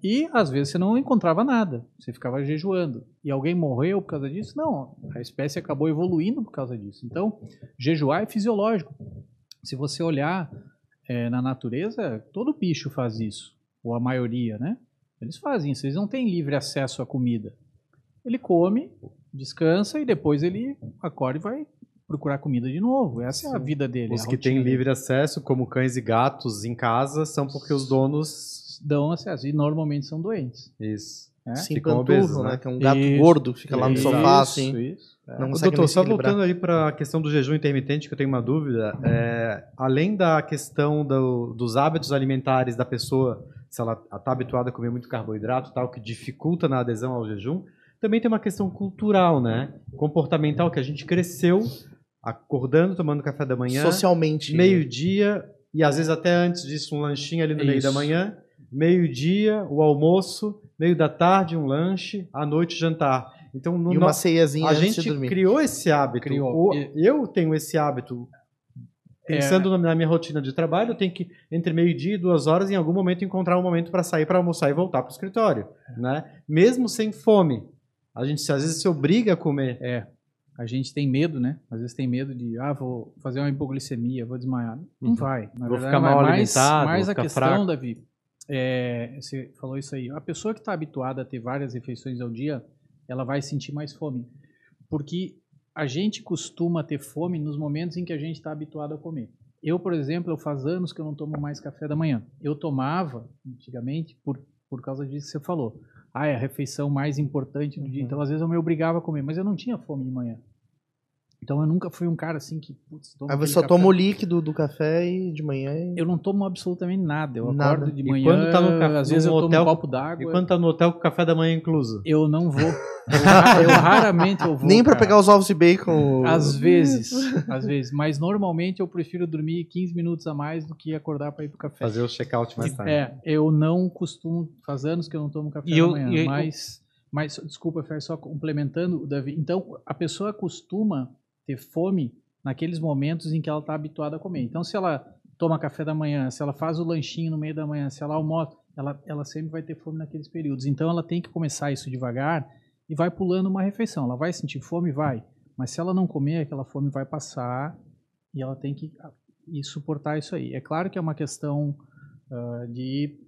E às vezes você não encontrava nada, você ficava jejuando. E alguém morreu por causa disso? Não, a espécie acabou evoluindo por causa disso. Então, jejuar é fisiológico. Se você olhar é, na natureza, todo bicho faz isso, ou a maioria, né? Eles fazem isso, eles não têm livre acesso à comida. Ele come, descansa e depois ele acorda e vai procurar comida de novo. Essa Sim. é a vida dele. Os que têm livre acesso, como cães e gatos em casa, são porque os donos dão acesso. E normalmente são doentes. Isso. É? Sim, Ficam obesos, né? né? Que é um gato isso, gordo, fica lá no isso, sofá, assim. Isso, é. Não Doutor, só voltando aí para a questão do jejum intermitente, que eu tenho uma dúvida. É, além da questão do, dos hábitos alimentares da pessoa, se ela está habituada a comer muito carboidrato, tal, que dificulta na adesão ao jejum, também tem uma questão cultural, né? Comportamental, que a gente cresceu acordando, tomando café da manhã. Socialmente. Meio-dia, e às vezes até antes disso, um lanchinho ali no meio da manhã meio-dia o almoço, meio da tarde um lanche, à noite jantar. Então, no, e uma ceiazinha a gente criou esse hábito. Criou. Eu tenho esse hábito. Pensando é. na minha rotina de trabalho, eu tenho que, entre meio-dia e duas horas, em algum momento, encontrar um momento para sair para almoçar e voltar para o escritório. Né? Mesmo sem fome. A gente às vezes se obriga a comer. É. A gente tem medo, né? Às vezes tem medo de, ah, vou fazer uma hipoglicemia, vou desmaiar. Não uhum. vai. Na vou verdade, ficar mal alimentado, mais, mais a questão, fraco. Davi, é, você falou isso aí. A pessoa que está habituada a ter várias refeições ao dia, ela vai sentir mais fome. Porque a gente costuma ter fome nos momentos em que a gente está habituado a comer. Eu, por exemplo, eu faz anos que eu não tomo mais café da manhã. Eu tomava, antigamente, por, por causa disso que você falou. Ah, é a refeição mais importante do dia. Uhum. Então, às vezes, eu me obrigava a comer, mas eu não tinha fome de manhã. Então eu nunca fui um cara assim que. Putz, Aí você só café. toma o líquido do café e de manhã. E... Eu não tomo absolutamente nada. Eu nada. acordo de manhã. E quando tá no café, às vezes eu tomo hotel, um copo d'água. E quando tá no hotel com o café da manhã incluso? Eu não vou. Eu, eu raramente eu vou. Nem para pegar os ovos de bacon. Às vezes, às vezes. Mas normalmente eu prefiro dormir 15 minutos a mais do que acordar para ir pro café. Fazer o check-out mais tarde. É, eu não costumo. Faz anos que eu não tomo café e da eu, manhã. mas, mas, desculpa, Fer, só complementando, Davi. Então, a pessoa costuma ter fome naqueles momentos em que ela está habituada a comer. Então, se ela toma café da manhã, se ela faz o lanchinho no meio da manhã, se ela almoça, ela, ela sempre vai ter fome naqueles períodos. Então, ela tem que começar isso devagar e vai pulando uma refeição. Ela vai sentir fome? Vai. Mas se ela não comer, aquela fome vai passar e ela tem que e suportar isso aí. É claro que é uma questão uh, de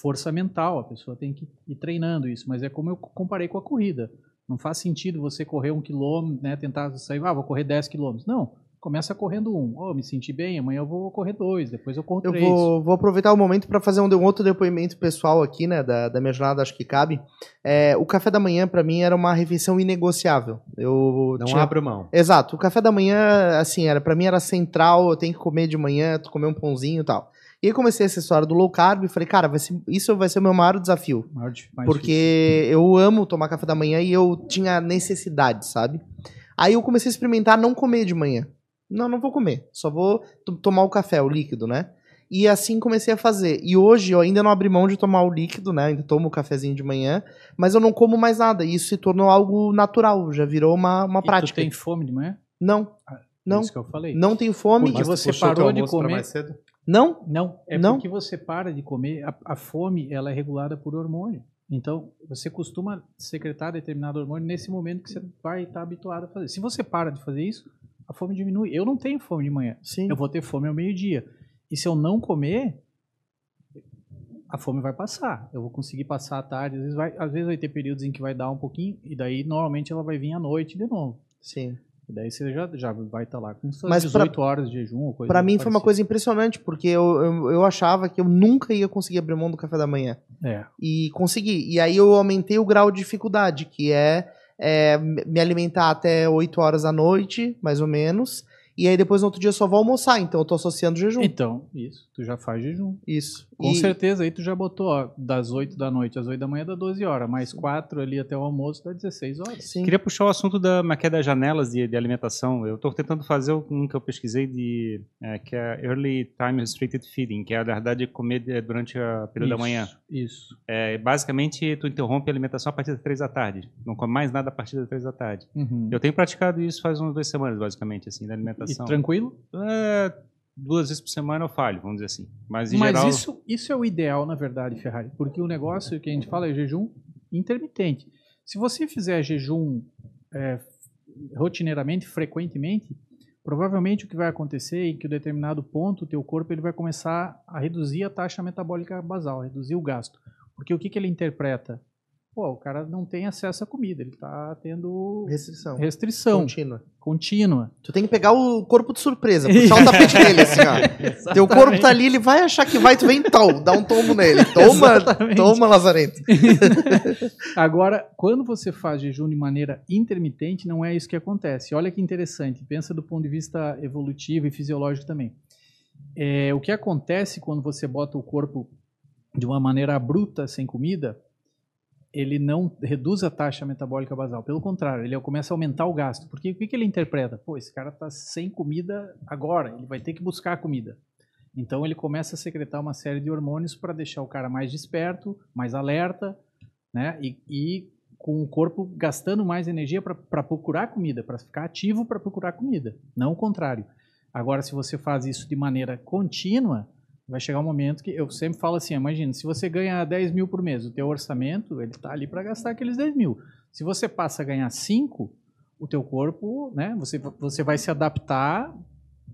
força mental, a pessoa tem que ir treinando isso, mas é como eu comparei com a corrida. Não faz sentido você correr um quilômetro, né, tentar sair, ah, vou correr 10 quilômetros. Não, começa correndo um. Oh, me senti bem, amanhã eu vou correr dois, depois eu corro eu três. Eu vou, vou, aproveitar o momento para fazer um, um, outro depoimento pessoal aqui, né, da, da minha jornada, acho que cabe. É, o café da manhã, para mim, era uma refeição inegociável. Eu Não tinha... abro mão. Exato. O café da manhã, assim, era para mim era central, eu tenho que comer de manhã, comer um pãozinho e tal. E aí comecei essa história do low carb e falei, cara, vai ser, isso vai ser o meu maior desafio. Maior, porque difícil. eu amo tomar café da manhã e eu tinha necessidade, sabe? Aí eu comecei a experimentar não comer de manhã. Não, não vou comer. Só vou tomar o café, o líquido, né? E assim comecei a fazer. E hoje eu ainda não abri mão de tomar o líquido, né? Ainda tomo o cafezinho de manhã, mas eu não como mais nada. E isso se tornou algo natural, já virou uma, uma e prática. Tu tem fome de manhã? Não. Ah, não. Isso que eu falei. Não tenho fome. Porque você parou de comer. Não? Não, é não? porque você para de comer. A, a, fome ela é regulada por hormônio. Então, você costuma secretar determinado hormônio nesse momento que você vai estar habituado a fazer. Se você para de fazer isso, a fome diminui. Eu não tenho fome de manhã. Sim. Eu vou ter fome ao meio-dia. E se eu não comer, a fome vai passar. Eu vou conseguir passar à tarde. Às vezes vai, às vezes vai ter períodos em que vai dar um pouquinho, e daí normalmente ela vai vir à noite de novo. Sim. Daí você já, já vai estar tá lá com suas Mas 18 pra, horas de jejum ou coisa Pra mim foi uma coisa impressionante, porque eu, eu, eu, achava que eu nunca ia conseguir abrir mão do café da manhã. É. E consegui. E aí eu aumentei o grau de dificuldade, que é, é me alimentar até 8 horas da noite, mais ou menos, e aí depois no outro dia eu só vou almoçar, então eu tô associando o jejum. Então, isso, tu já faz jejum. Isso. Com E- certeza, aí tu já botou, ó, das 8 da noite às 8 da manhã dá 12 horas, mais 4 ali até o almoço dá 16 horas. Sim. Queria puxar o assunto da maquia das janelas de, de alimentação. Eu estou tentando fazer um que eu pesquisei de é, que é Early Time Restricted Feeding, que é na verdade comer de- durante o período da manhã. Isso. É, basicamente, tu interrompe a alimentação a partir das três da tarde. Não come mais nada a partir das três da tarde. Uhum. Eu tenho praticado isso faz umas duas semanas, basicamente, assim, da E alimentação. tranquilo? É, duas vezes por semana eu falho, vamos dizer assim. Mas em Mas geral. isso, isso é o ideal, na verdade, Ferrari, porque o negócio que a gente fala é jejum intermitente. Se você fizer jejum é, rotineiramente, frequentemente, provavelmente o que vai acontecer é que em determinado ponto o teu corpo ele vai começar a reduzir a taxa metabólica basal, reduzir o gasto. Porque o que, que ele interpreta? Pô, o cara não tem acesso à comida, ele está tendo Restrição. restrição Contínua. contínua. Tu tem que pegar o corpo de surpresa, puxar o tapete dele, assim, ó. Teu corpo tá ali, ele vai achar que vai, tu vem tal, dá um tombo nele. Toma, Exatamente. toma, Lazarento. Agora, quando você faz jejum de maneira intermitente, não é isso que acontece. Olha que interessante, pensa do ponto de vista evolutivo e fisiológico também. É, o que acontece quando você bota o corpo de uma maneira bruta, sem comida, ele não reduz a taxa metabólica basal. Pelo contrário, ele começa a aumentar o gasto. Porque o que, que ele interpreta? Pô, esse cara está sem comida agora, ele vai ter que buscar comida. Então ele começa a secretar uma série de hormônios para deixar o cara mais desperto, mais alerta, né? E, e com o corpo gastando mais energia para procurar comida, para ficar ativo para procurar comida, não o contrário. Agora, se você faz isso de maneira contínua, vai chegar um momento que eu sempre falo assim: imagina, se você ganha 10 mil por mês, o teu orçamento ele está ali para gastar aqueles 10 mil. Se você passa a ganhar 5, o teu corpo, né? Você, você vai se adaptar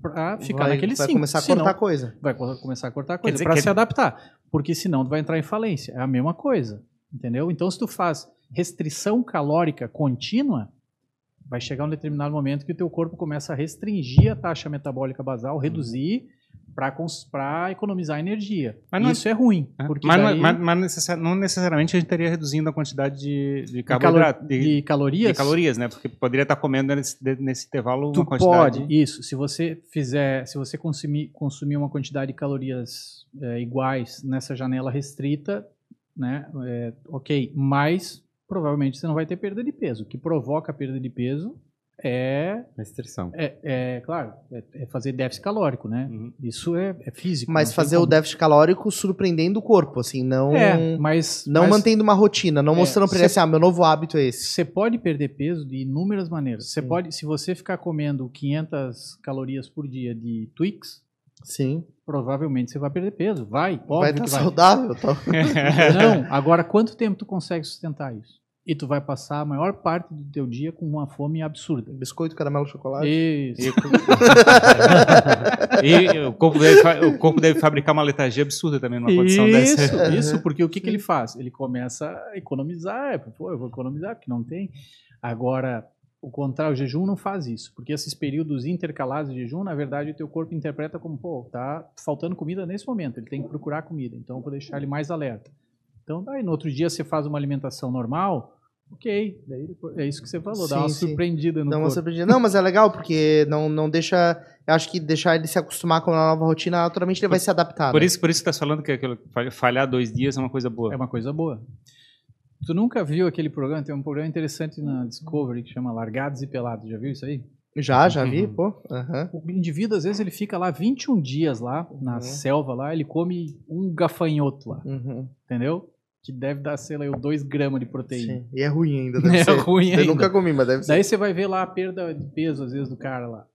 para ficar vai, naquele 5. vai começar a cortar coisa. Vai co- começar a cortar coisa para que se ele- adaptar, porque senão tu vai entrar em falência. É a mesma coisa, entendeu? Então se tu faz restrição calórica contínua, vai chegar um determinado momento que o teu corpo começa a restringir a taxa metabólica basal, reduzir para economizar energia. Mas não é- Isso é ruim, É, porque mas, não- daí, mas- mas necessari- não necessariamente a gente estaria reduzindo a quantidade de, de calo- de de, calorias, de calorias, né? Porque poderia estar comendo nesse, nesse intervalo Tu uma quantidade. pode, isso. Se você fizer, se você consumir, consumir uma quantidade de calorias é, iguais nessa janela restrita, né, é, ok, mas provavelmente você não vai ter perda de peso. O que provoca a perda de peso é, Restrição. é, é, claro, é, é fazer déficit calórico, né? Uhum. Isso é, é físico. Mas fazer o déficit calórico surpreendendo o corpo, assim, não, É, mas não mas mantendo uma rotina, não É, mostrando pra ele assim, ah, meu novo hábito é esse. Você pode perder peso de inúmeras maneiras. Você pode, se você ficar comendo 500 calorias por dia de Twix, Sim. provavelmente você vai perder peso. Vai, vai óbvio estar vai. saudável. Tá? Não, agora quanto tempo tu consegue sustentar isso? E tu vai passar a maior parte do teu dia com uma fome absurda. Biscoito, caramelo, chocolate. Isso. E, e o, corpo deve, o corpo deve fabricar uma letargia absurda também numa condição Isso, dessa. isso, porque o que, que ele faz? Ele começa a economizar, é, pô, eu vou economizar, porque não tem. Agora, o contrário, o jejum não faz isso, porque esses períodos intercalados de jejum, na verdade, o teu corpo interpreta como, pô, tá faltando comida nesse momento, ele tem que procurar comida, então eu vou deixar ele mais alerta. Então, daí no outro dia você faz uma alimentação normal, ok, daí depois- é isso que você falou, dá Sim, uma sim. surpreendida no Não, corpo. você podia- não, mas é legal, porque não, não deixa. Eu acho que deixar ele se acostumar com a nova rotina, naturalmente ele vai se adaptar. Por né? isso, por isso que tá falando que aquilo, falhar dois dias é uma coisa boa. É uma coisa boa. Tu nunca viu aquele programa? Tem um programa interessante na Discovery que chama Largados e Pelados. Já viu isso aí? Já, já vi, Uhum. pô. Aham. O indivíduo, às vezes, ele fica lá 21 dias lá, na Uhum. selva lá, ele come um gafanhoto lá, Uhum. entendeu? Que deve dar, sei lá, 2 gramas de proteína. Sim. E é ruim ainda. Deve É ser. ruim Eu ainda. nunca comi, mas deve ser. Daí você vai ver lá a perda de peso, às vezes, do cara lá.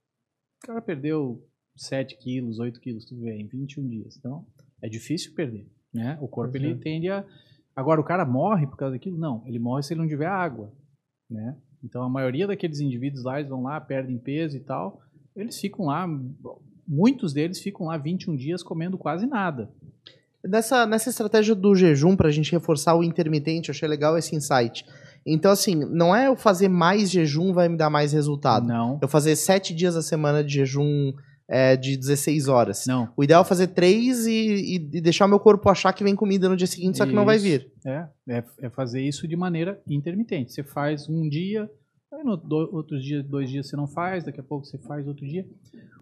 O cara perdeu 7 quilos, 8 quilos, tu vê, em 21 dias. Então, é difícil perder, né? O corpo, ele Uhum. tende a... Agora, o cara morre por causa daquilo? Não, ele morre se ele não tiver água, né? Então, a maioria daqueles indivíduos lá, eles vão lá, perdem peso e tal, eles ficam lá, muitos deles ficam lá 21 dias comendo quase nada. Nessa, nessa estratégia do jejum, pra gente reforçar o intermitente, eu achei legal esse insight. Então, assim, não é eu fazer mais jejum vai me dar mais resultado. Não, Eu fazer sete dias a semana de jejum é, de 16 horas. não. O ideal é fazer três e, e- deixar o meu corpo achar que vem comida no dia seguinte, só que não vai Isso. vir. É, é, é fazer isso de maneira intermitente. Você faz um dia, Aí no do, outros dias, dois dias você não faz, daqui a pouco você faz outro dia.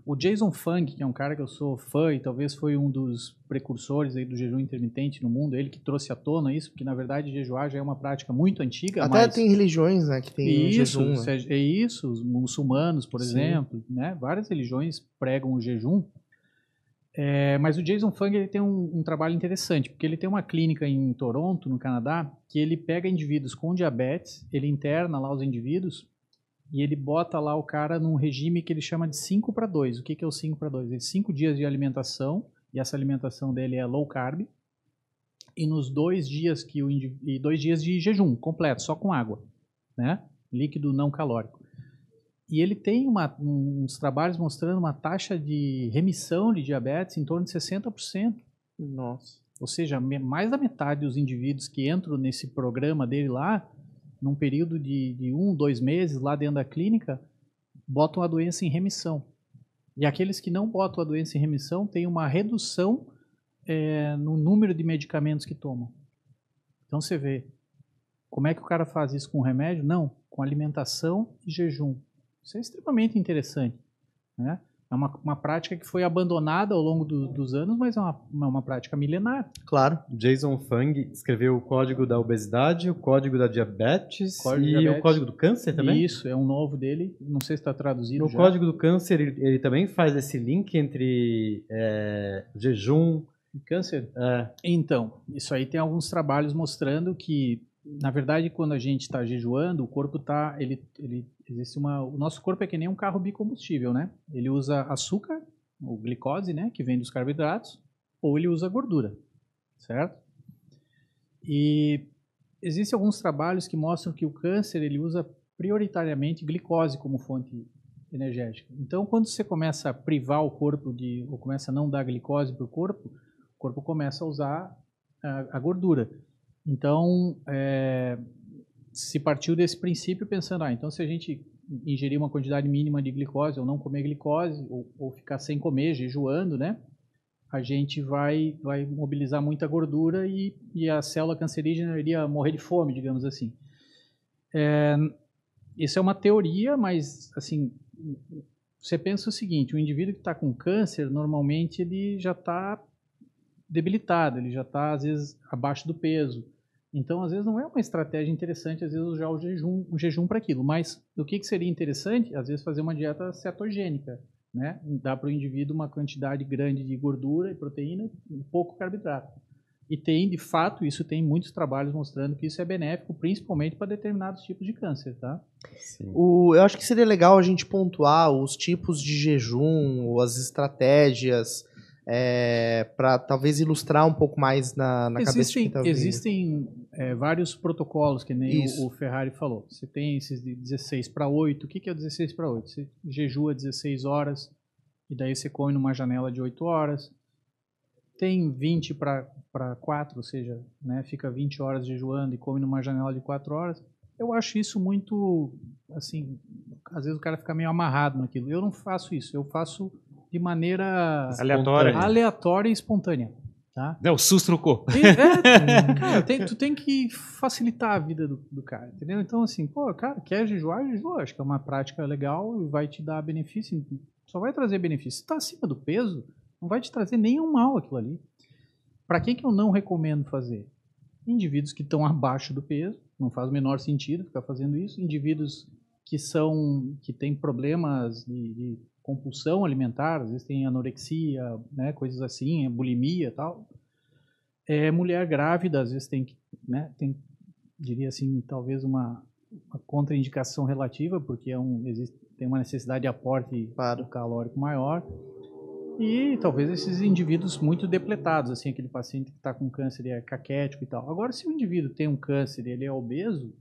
O Jason Fung, que é um cara que eu sou fã e talvez foi um dos precursores aí do jejum intermitente no mundo, ele que trouxe à tona isso, porque na verdade jejuar já é uma prática muito antiga. Até mas... tem religiões, né, que tem isso, jejum. se É, é isso, os muçulmanos, por Sim. exemplo, né? Várias religiões pregam o jejum. É, mas o Jason Fung ele tem um, um trabalho interessante, porque ele tem uma clínica em Toronto, no Canadá, que ele pega indivíduos com diabetes, ele interna lá os indivíduos e ele bota lá o cara num regime que ele chama de 5 para 2. O que, que é o 5 para 2? Ele 5 dias de alimentação, e essa alimentação dele é low carb, e nos dois dias que o indiví- e dois dias de jejum completo, só com água, né? Líquido não calórico. E ele tem uma- uns trabalhos mostrando uma taxa de remissão de diabetes em torno de 60%. Nossa. Ou seja, mais da metade dos indivíduos que entram nesse programa dele lá, num período de, de um, dois meses lá dentro da clínica, botam a doença em remissão. E aqueles que não botam a doença em remissão têm uma redução eh, no número de medicamentos que tomam. Então você vê, como é que o cara faz isso com remédio? Não, com alimentação e jejum. Isso é extremamente interessante. Né? É uma, uma prática que foi abandonada ao longo do- dos anos, mas é uma, uma, uma prática milenar. Claro. Jason Fung escreveu o código da obesidade, o código da diabetes Código e diabetes. o código do câncer também? Isso, é um novo dele. Não sei se está traduzido No já. código do câncer, ele, ele também faz esse link entre é, jejum. Câncer? é, Então, isso aí tem alguns trabalhos mostrando que, na verdade, quando a gente está jejuando, o corpo está, ele, ele existe uma, o nosso corpo é que nem um carro bicombustível, né? Ele usa açúcar, ou glicose, né, que vem dos carboidratos, ou ele usa gordura, certo? E existem alguns trabalhos que mostram que o câncer ele usa prioritariamente glicose como fonte energética. Então, quando você começa a privar o corpo de, ou começa a não dar glicose para o corpo, o corpo começa a usar a, a gordura. Então, é, se partiu desse princípio pensando, ah, então se a gente ingerir uma quantidade mínima de glicose ou não comer glicose ou, ou ficar sem comer, jejuando, né? A gente vai, vai mobilizar muita gordura e, e a célula cancerígena iria morrer de fome, digamos assim. É, isso é uma teoria, mas assim, você pensa o seguinte: o indivíduo que está com câncer, normalmente ele já está debilitado, ele já está às vezes abaixo do peso. Então, às vezes não é uma estratégia interessante, às vezes usar o jejum, o jejum para aquilo. Mas o que, que seria interessante? Às vezes fazer uma dieta cetogênica, né? Dar para o indivíduo uma quantidade grande de gordura e proteína, e pouco carboidrato. E tem, de fato, isso tem muitos trabalhos mostrando que isso é benéfico, principalmente para determinados tipos de câncer, tá? sim. O, eu acho que seria legal a gente pontuar os tipos de jejum, ou as estratégias, para talvez ilustrar um pouco mais na, na cabeça de existem tá existem é, vários protocolos, que nem o, o Ferrari falou. Você tem esses de 16 para 8. O que, que é o 16 para 8? Você jejua 16 horas e daí você come numa janela de 8 horas. Tem 20 para 4, ou seja, né, fica 20 horas jejuando e come numa janela de 4 horas. Eu acho isso muito, assim, às vezes o cara fica meio amarrado naquilo. Eu não faço isso, eu faço de maneira Aleatória. aleatória e espontânea. Tá? É o susto no corpo. E, é, cara, tem- tu tem que facilitar a vida do, do cara, entendeu? Então, assim, pô, cara, quer jejuar, jejua. Acho que é uma prática legal e vai te dar benefício. Só vai trazer benefício. Se tá acima do peso, não vai te trazer nenhum mal aquilo ali. Para que que eu não recomendo fazer? Indivíduos que estão abaixo do peso, não faz o menor sentido ficar fazendo isso. Indivíduos que são que têm problemas de, de compulsão alimentar, às vezes tem anorexia, né, coisas assim, bulimia e tal. É, mulher grávida, às vezes tem, que, né, tem, diria assim, talvez uma, uma contraindicação relativa, porque é um, existe, tem uma necessidade de aporte Claro. calórico maior. E talvez esses indivíduos muito depletados, assim, aquele paciente que está com câncer e é caquético e tal. Agora, se o indivíduo tem um câncer e ele é obeso,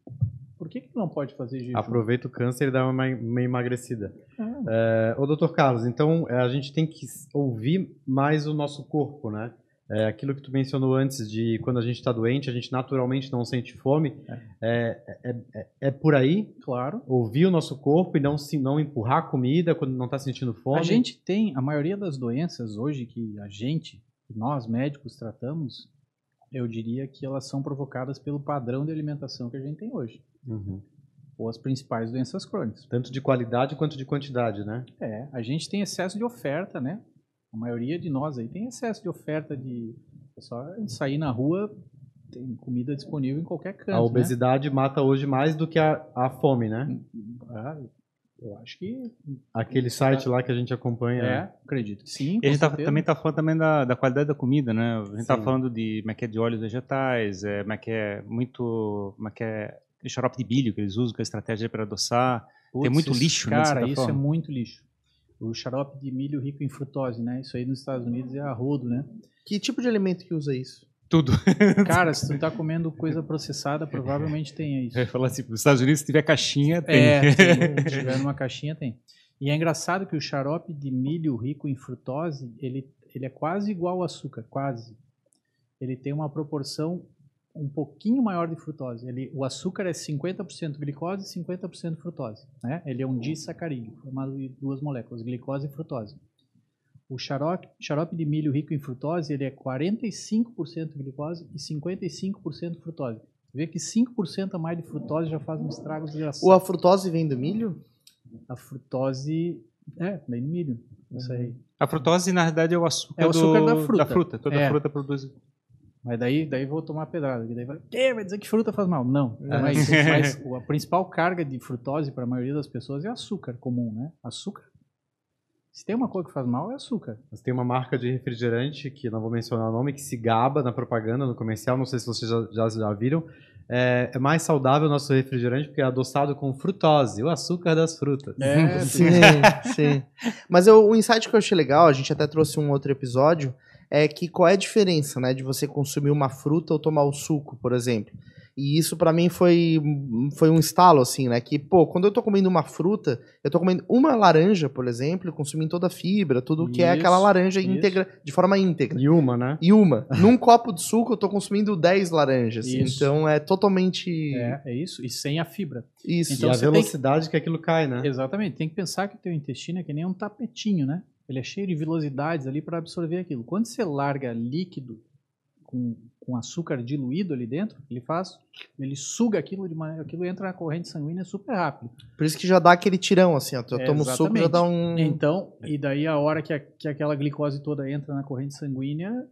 por que, que não pode fazer jejum? Aproveita o câncer e dá uma, uma emagrecida. É. É, ô, doutor Carlos, então é, a gente tem que ouvir mais o nosso corpo, né? É, aquilo que tu mencionou antes de quando a gente está doente, a gente naturalmente não sente fome. É, é, é- é por aí, Claro. ouvir o nosso corpo e não, se, não empurrar a comida quando não está sentindo fome. A gente tem, a maioria das doenças hoje que a gente, que nós médicos tratamos, eu diria que elas são provocadas pelo padrão de alimentação que a gente tem hoje. Uhum. ou as principais doenças crônicas. Tanto de qualidade quanto de quantidade, né? É, a gente tem excesso de oferta, né? A maioria de nós aí tem excesso de oferta de. É só sair na rua, tem comida disponível em qualquer canto. a obesidade mata hoje mais do que a, a fome, né? Né? Ah, eu acho que. Aquele site lá que a gente acompanha. É, acredito que sim. E a gente tá, também tá falando também da, da qualidade da comida, né? A gente tá Sim. falando de como é que é de óleos vegetais, é, como é que é muito, como é que é aquele xarope de bilho que eles usam, que é a estratégia para adoçar. Putz, tem muito lixo, né, Cara, certa isso é forma. muito lixo. O xarope de milho rico em frutose, né? Isso aí nos Estados Unidos é a rodo, né? Que tipo de alimento que usa isso? Tudo. Cara, se tu tá comendo coisa processada, provavelmente tenha isso. Eu ia falar assim, nos Estados Unidos, se tiver caixinha, tem. É, tem, se tiver numa caixinha tem. E é engraçado que o xarope de milho rico em frutose, ele, ele é quase igual ao açúcar, quase. Ele tem uma proporção um pouquinho maior de frutose. Ele, o açúcar é 50% glicose e 50% frutose. Né? Ele é um disacarídeo, formado de duas moléculas, glicose e frutose. O xarope, xarope de milho rico em frutose, ele é 45% glicose e 55% frutose. Vê que 5% a mais de frutose já faz um estrago desgraçado. O a frutose vem do milho? A frutose. É, vem do milho. Isso aí. A frutose, na verdade, é o açúcar, É o açúcar do- da fruta. Da fruta. Toda É. fruta produz. Mas daí, daí vou tomar pedrada. que Daí vai, "Quê? vai dizer que fruta faz mal. Não. É. Mas, mas o- a principal carga de frutose para a maioria das pessoas é açúcar comum, né? Açúcar. Se tem uma coisa que faz mal, é açúcar. Mas tem uma marca de refrigerante, que não vou mencionar o nome, que se gaba na propaganda, no comercial, não sei se vocês já, já, já viram. É, é mais saudável o nosso refrigerante porque é adoçado com frutose, o açúcar das frutas. É, Sim, sim. Mas eu- o insight que eu achei legal, a gente até trouxe um outro episódio, é que qual é a diferença, né, de você consumir uma fruta ou tomar o suco, por exemplo. E isso pra mim foi, foi um estalo, assim, né? Que, pô, quando eu tô comendo uma fruta, eu tô comendo uma laranja, por exemplo, consumindo toda a fibra, tudo que é Isso, aquela laranja isso. íntegra, de forma íntegra. E uma, né? E uma. Num copo de suco, eu tô consumindo 10 laranjas. Isso. Então é totalmente é, é isso. E sem a fibra. isso. Então e a você tem velocidade que... aquilo cai, né? Exatamente. Tem que pensar que o teu intestino é que nem um tapetinho, né? Ele é cheio de velocidades ali para absorver aquilo. Quando você larga líquido com, com açúcar diluído ali dentro, ele faz, ele suga aquilo de maneira, aquilo entra na corrente sanguínea super rápido. Por isso que já dá aquele tirão, assim, ó. Tu É, toma o suco já dá um. Então, e daí a hora que, a- que aquela glicose toda entra na corrente sanguínea,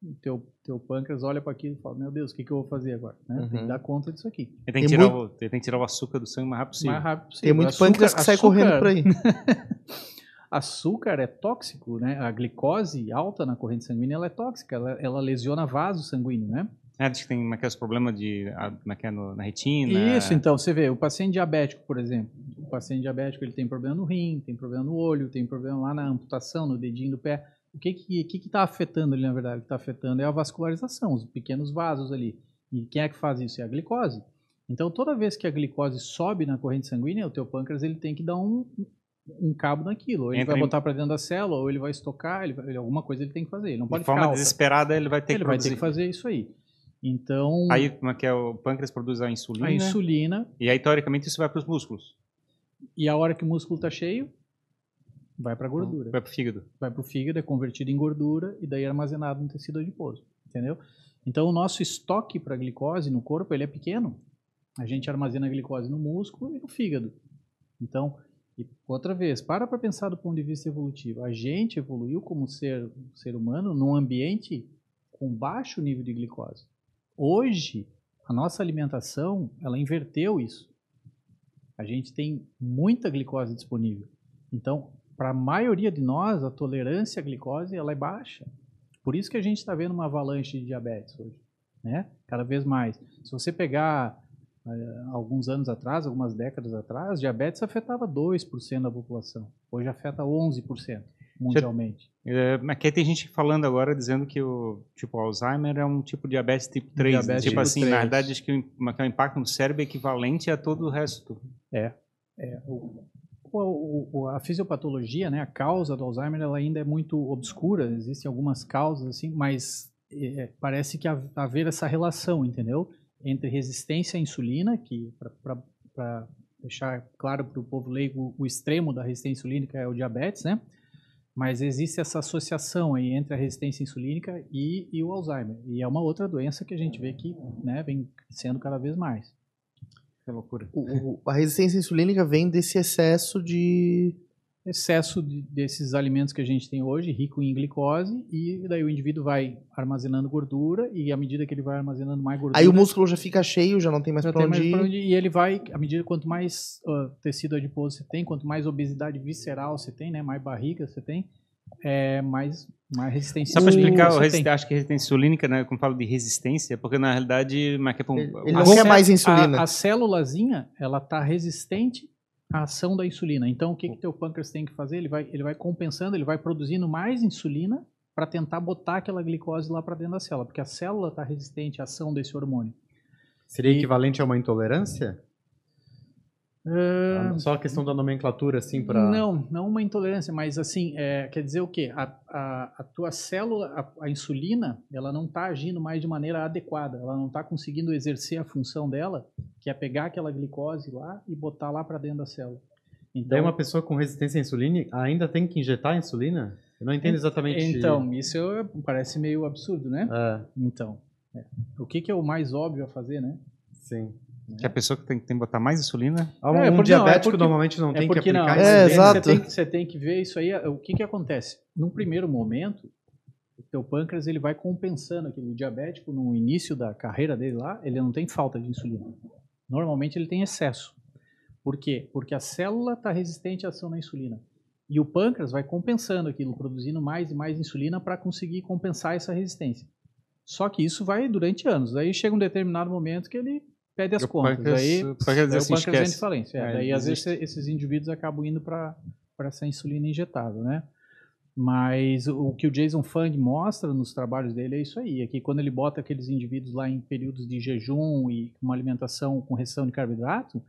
o teu, teu pâncreas olha para aquilo e fala, meu Deus, o que, que eu vou fazer agora? Né? Tem Uhum. que dar conta disso aqui. Ele tem, Tem que tirar o, ele tem que tirar o açúcar do sangue o mais rápido O possível. mais rápido possível. Tem muito Açúcar- pâncreas que sai açúcar- correndo por aí. Açúcar é tóxico, né? A glicose alta na corrente sanguínea ela é tóxica, ela, ela lesiona vaso sanguíneo, né? É, diz que tem como é que é, os problemas de, como é que é, no- na retina. Isso, então, você vê, o paciente diabético, por exemplo, o paciente diabético ele tem problema no rim, tem problema no olho, tem problema lá na amputação, no dedinho do pé. O que que que que está afetando ali, na verdade? O que está afetando é a vascularização, os pequenos vasos ali. E quem é que faz isso? É a glicose. Então, toda vez que a glicose sobe na corrente sanguínea, o teu pâncreas ele tem que dar um, um cabo naquilo. Ou ele Entra vai em- botar para dentro da célula, ou ele vai estocar, ele vai- ele- alguma coisa ele tem que fazer. Ele não pode de forma alta. desesperada, ele vai ter Ele que vai ter que fazer isso aí. Então, Aí, como é que é, o pâncreas produz a insulina, a insulina e aí, teoricamente, isso vai para os músculos, E a hora que o músculo está cheio, vai para a gordura. vai para o fígado. Vai para o fígado, é convertido em gordura e daí é armazenado no tecido adiposo. Entendeu? Então, o nosso estoque para glicose no corpo ele é pequeno. A gente armazena a glicose no músculo e no fígado. Então, e outra vez, para para pensar do ponto de vista evolutivo. A gente evoluiu como ser, ser humano num ambiente com baixo nível de glicose. Hoje, a nossa alimentação, ela inverteu isso. A gente tem muita glicose disponível. Então, para a maioria de nós, a tolerância à glicose ela é baixa. Por isso que a gente está vendo uma avalanche de diabetes hoje, né? Cada vez mais. Se você pegar alguns anos atrás, algumas décadas atrás, diabetes afetava 2% da população. Hoje afeta 11% mundialmente. É, mas que aí tem gente falando agora dizendo que o tipo Alzheimer é um tipo de diabetes tipo 3. Diabetes tipo tipo assim, 3. na verdade, diz que o, que o impacto no cérebro é equivalente a todo o resto. É, o- o- o- a fisiopatologia, né, a causa do Alzheimer, ela ainda é muito obscura. Existem algumas causas assim, mas é, parece que ha- haver essa relação, entendeu? Entre resistência à insulina, que para deixar claro para o povo leigo, o extremo da resistência insulínica é o diabetes, né? Mas existe essa associação aí entre a resistência insulínica e, e o Alzheimer. E é uma outra doença que a gente vê que né, vem crescendo cada vez mais. Que loucura. O- o- a resistência insulínica vem desse excesso de. Excesso de- desses alimentos que a gente tem hoje, rico em glicose, e daí o indivíduo vai armazenando gordura, e à medida que ele vai armazenando mais gordura, Aí o músculo já fica cheio, já não tem mais tem onde mais ir. pra onde ir, e ele vai, à medida quanto mais ah, tecido adiposo você tem, quanto mais obesidade visceral você tem, né, mais barriga você tem, é, mais, mais resistência Só para explicar, resist... acho que resistência insulínica, né, como falo de resistência, porque na realidade, mas é um- Ele- ele a não quer mais insulina. A, a célulazinha, ela tá resistente à ação da insulina. Então, o que que teu pâncreas tem que fazer? Ele vai, ele vai compensando, ele vai produzindo mais insulina para tentar botar aquela glicose lá para dentro da célula, porque a célula está resistente à ação desse hormônio. Seria E- equivalente a uma intolerância? Ah, Só a questão da nomenclatura, assim, para. Não, não uma intolerância, mas assim, é, quer dizer o quê? A, a, a tua célula, a, a insulina, ela não está agindo mais de maneira adequada, ela não está conseguindo exercer a função dela, que é pegar aquela glicose lá e botar lá para dentro da célula. Então, Daí uma pessoa com resistência à insulina ainda tem que injetar insulina? Eu não entendo exatamente. então isso é- parece meio absurdo, né? É, Então, é. o que, que é o mais óbvio a fazer, né? sim. Que a pessoa que tem, tem que botar mais insulina. Um, É, um porque- não, é diabético porque- normalmente não É tem que porque não, aplicar É, exato. Você tem, você tem que ver isso aí. O que, que acontece? Num primeiro momento, o teu pâncreas ele vai compensando aquilo. O diabético, no início da carreira dele lá, ele não tem falta de insulina. Normalmente ele tem excesso. Por quê? Porque a célula está resistente à ação da insulina. E o pâncreas vai compensando aquilo, produzindo mais e mais insulina para conseguir compensar essa resistência. Só que isso vai durante anos. Aí chega um determinado momento que ele pede as O contas. pâncreas- Aí diz Daí assim, o pâncreas esquece. falência. É, É, daí, às vezes, esses indivíduos acabam indo para essa insulina injetável, né? Mas o que o Jason Fung mostra nos trabalhos dele é isso aí, é que quando ele bota aqueles indivíduos lá em períodos de jejum e uma alimentação com restrição de carboidrato,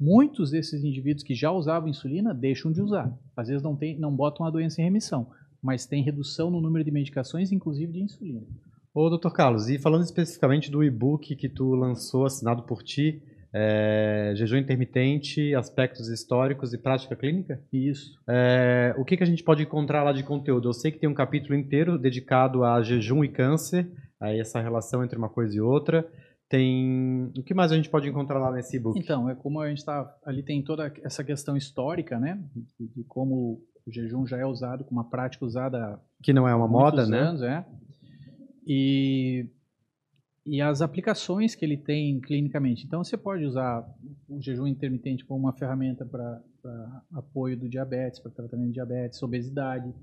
muitos desses indivíduos que já usavam insulina deixam de usar. Às vezes não, tem, não botam a doença em remissão, mas tem redução no número de medicações, inclusive de insulina. Ô, Dr. Carlos, e falando especificamente do e-book que tu lançou, assinado por ti, é, Jejum Intermitente, Aspectos Históricos e Prática Clínica, Isso. é, o que, que a gente pode encontrar lá de conteúdo? Eu sei que tem um capítulo inteiro dedicado a jejum e câncer, a essa relação entre uma coisa e outra. Tem. O que mais a gente pode encontrar lá nesse e-book? Então, é como a gente está ali tem toda essa questão histórica, né, de, de como o jejum já é usado como uma prática usada que não é uma moda, né? anos, é. E e as aplicações que ele tem clinicamente. Então, você pode usar o jejum intermitente como uma ferramenta para apoio do diabetes, para tratamento de diabetes, obesidade,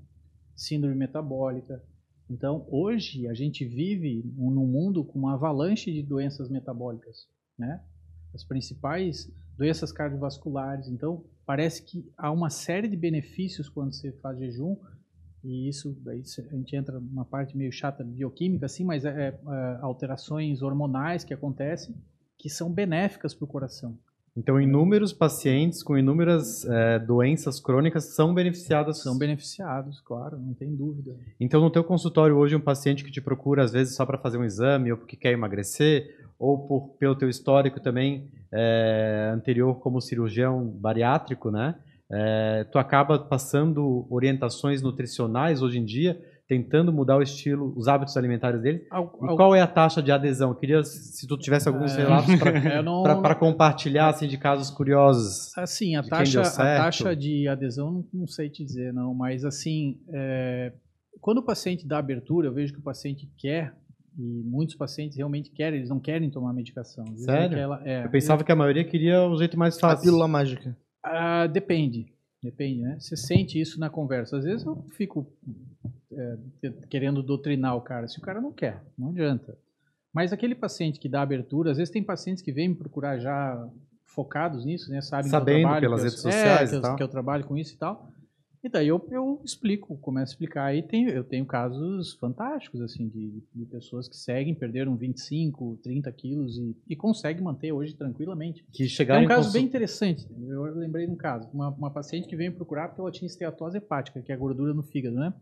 síndrome metabólica. Então, hoje, a gente vive num mundo com uma avalanche de doenças metabólicas, né? As principais doenças cardiovasculares. Então, parece que há uma série de benefícios quando você faz jejum, e isso daí a gente entra numa parte meio chata bioquímica, assim, mas é, é, alterações hormonais que acontecem que são benéficas para o coração. Então, inúmeros pacientes com inúmeras é, doenças crônicas são beneficiadas. São beneficiados, claro, não tem dúvida. Então, no teu consultório hoje, um paciente que te procura, às vezes, só para fazer um exame ou porque quer emagrecer, ou por, pelo teu histórico também é, anterior como cirurgião bariátrico, né? É, tu acaba passando orientações nutricionais hoje em dia, tentando mudar o estilo, os hábitos alimentares dele. Al- al- qual é a taxa de adesão? Eu queria, se tu tivesse alguns É, relatos para compartilhar, assim, de casos curiosos. Assim, a taxa, a taxa de adesão, não, não sei te dizer, não, mas assim, é, quando o paciente dá abertura, eu vejo que o paciente quer, e muitos pacientes realmente querem, eles não querem tomar medicação. Vezes Sério? aquela- é, Eu pensava que a maioria queria o jeito mais A fácil. pílula mágica. Ah, depende, depende, né? Você sente isso na conversa. Às vezes eu fico é, querendo doutrinar o cara, se o cara não quer, não adianta. Mas aquele paciente que dá abertura, às vezes tem pacientes que vêm me procurar já focados nisso, né? Sabem Sabendo que eu trabalho, pelas eu- redes sociais é, que eu, tal. que eu trabalho com isso e tal. E daí eu, eu explico, começo a explicar. Aí tem, eu tenho casos fantásticos, assim, de, de pessoas que seguem, perderam 25, 30 quilos e, e conseguem manter hoje tranquilamente. Que É um caso consul- bem interessante. Eu lembrei de um caso. Uma, uma paciente que veio procurar porque ela tinha esteatose hepática, que é a gordura no fígado, né?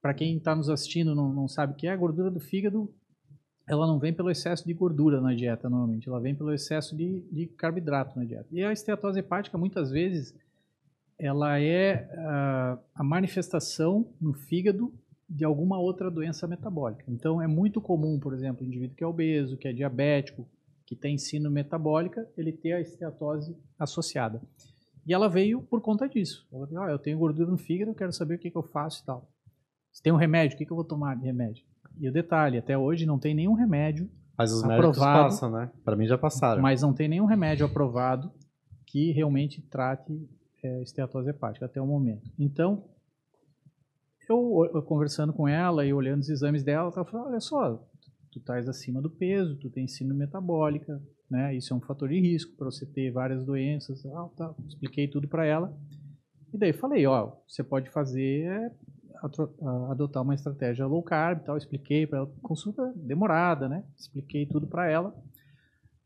Para quem está nos assistindo não, não sabe o que é, a gordura do fígado, ela não vem pelo excesso de gordura na dieta, normalmente. Ela vem pelo excesso de, de carboidrato na dieta. E a esteatose hepática, muitas vezes, ela é ah, a manifestação no fígado de alguma outra doença metabólica. Então, é muito comum, por exemplo, o indivíduo que é obeso, que é diabético, que tem ensino metabólica, ele ter a esteatose associada. E ela veio por conta disso. Ela ah, eu tenho gordura no fígado, quero saber o que, que eu faço e tal. Se tem um remédio, o que, que eu vou tomar de remédio? E o detalhe, até hoje não tem nenhum remédio, Mas os médicos Aprovado. passam, né? Pra mim já passaram. mas não tem nenhum remédio aprovado que realmente trate é, esteatose hepática até o momento. Então, eu, eu conversando com ela e olhando os exames dela, ela falou, olha só, tu estás acima do peso, tu tem síndrome metabólica, né? Isso é um fator de risco para você ter várias doenças, tal, tal. Expliquei tudo para ela. E daí falei, ó, você pode fazer é, adotar uma estratégia low carb, tal. Expliquei para ela, consulta demorada, né? Expliquei tudo para ela.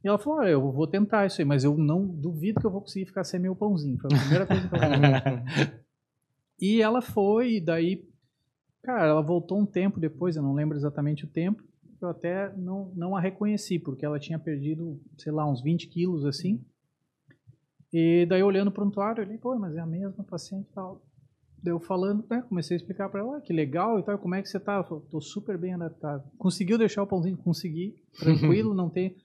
E ela falou, olha, eu vou tentar isso aí, mas eu não duvido que eu vou conseguir ficar sem meu pãozinho. Foi a primeira coisa que eu falei. E ela foi, e daí, cara, ela voltou um tempo depois, eu não lembro exatamente o tempo, eu até não, não a reconheci, porque ela tinha perdido, sei lá, uns 20 quilos assim. E daí, olhando o prontuário, eu falei, pô, mas é a mesma paciente e tal. Daí eu falando, né, comecei a explicar pra ela, ah, que legal e tal, como é que você tá? Ela falou, tô super bem adaptado. Conseguiu deixar o pãozinho? Consegui, tranquilo, não tem...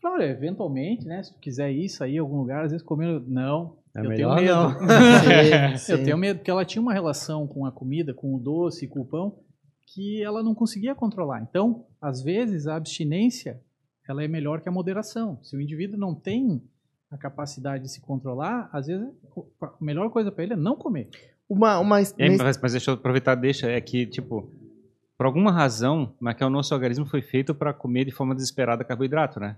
Falei, olha, eventualmente, né, se tu quiser ir, sair em algum lugar, às vezes comer... Não, É eu melhor tenho não. medo. Sim, Eu sim. tenho medo, porque ela tinha uma relação com a comida, com o doce, com o pão, que ela não conseguia controlar. Então, às vezes, a abstinência ela é melhor que a moderação. Se o indivíduo não tem a capacidade de se controlar, às vezes a melhor coisa para ele é não comer. Uma, uma, É, mas, mas deixa eu aproveitar, deixa, é que, tipo, por alguma razão, mas que o nosso organismo foi feito para comer de forma desesperada carboidrato, né?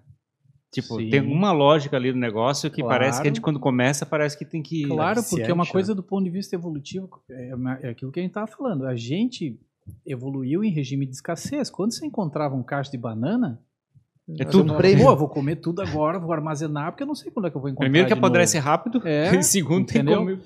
Tipo, Sim. tem uma lógica ali no negócio que Claro. parece que a gente, quando começa, parece que tem que. Claro, porque é uma coisa do ponto de vista evolutivo, é, é aquilo que a gente estava falando. A gente evoluiu em regime de escassez. Quando você encontrava um cacho de banana, É tudo. Pô, vou comer tudo agora, vou armazenar, porque eu não sei quando é que eu vou encontrar Primeiro que apodrece novo. rápido, É, segundo tem entendeu? como.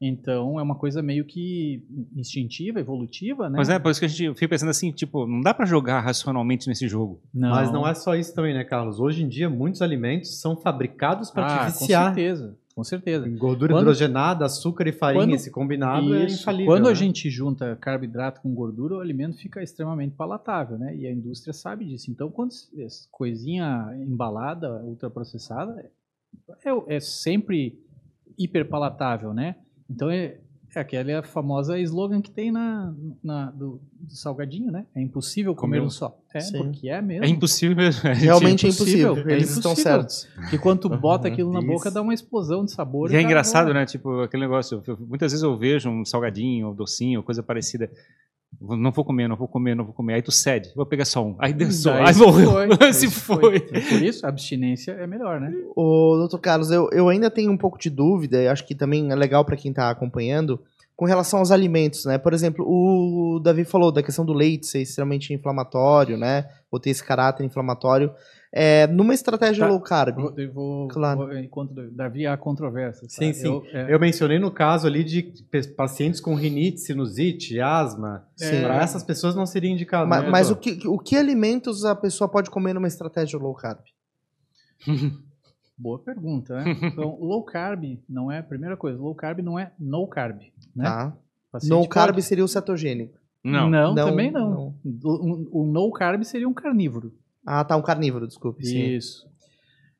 Então é uma coisa meio que instintiva, evolutiva, né? Mas é, por isso que a gente fica pensando assim, tipo, não dá pra jogar racionalmente nesse jogo. não. Mas não é só isso também, né, Carlos? Hoje em dia, muitos alimentos são fabricados para ah, te com viciar. certeza, com certeza. Gordura Quando- hidrogenada, açúcar e farinha, Quando- esse combinado é Isso. infalível. Quando a né? gente junta carboidrato com gordura, o alimento fica extremamente palatável, né? E a indústria sabe disso. Então, quando coisinha embalada, ultraprocessada, é, é sempre hiperpalatável, né? Então, é, é aquela famosa slogan que tem na, na- do, do salgadinho, né? É impossível comer Comer um- só. É, Sim. porque é mesmo. É impossível mesmo. gente- Realmente é impossível, impossível. é Eles estão impossível. certos. Porque quando tu bota Uhum, aquilo na boca, dá uma explosão de sabor. E é cara, engraçado, não- né? Tipo, aquele negócio. Muitas vezes eu vejo um salgadinho, um docinho, coisa parecida. Não vou comer, não vou comer, não vou comer. Aí tu cede, vou pegar só um. Aí deu só, Daí aí morreu. foi, se foi. E Por isso, a abstinência é melhor, né? Ô, doutor Carlos, eu, eu ainda tenho um pouco de dúvida, e acho que também é legal para quem está acompanhando, com relação aos alimentos, né? Por exemplo, o Davi falou da questão do leite ser extremamente inflamatório, né? Ou ter esse caráter inflamatório. É, numa estratégia Tá. low carb, Eu vou, eu vou, Claro. vou- enquanto Davi há controvérsia. Sim, tá? sim. Eu, é, Eu mencionei no caso ali de pacientes com rinite, sinusite, asma. Sim. Para essas pessoas não seria indicado. ma- né, mas o que, o que alimentos a pessoa pode comer numa estratégia low carb? boa pergunta, né? Então, low carb não é a primeira coisa. Low carb não é no carb, né? Tá? No carb pode- seria o cetogênico. Não, Não. Não, também não. não. O, o no carb seria um carnívoro. Ah, tá, um carnívoro, desculpe. Sim. Isso.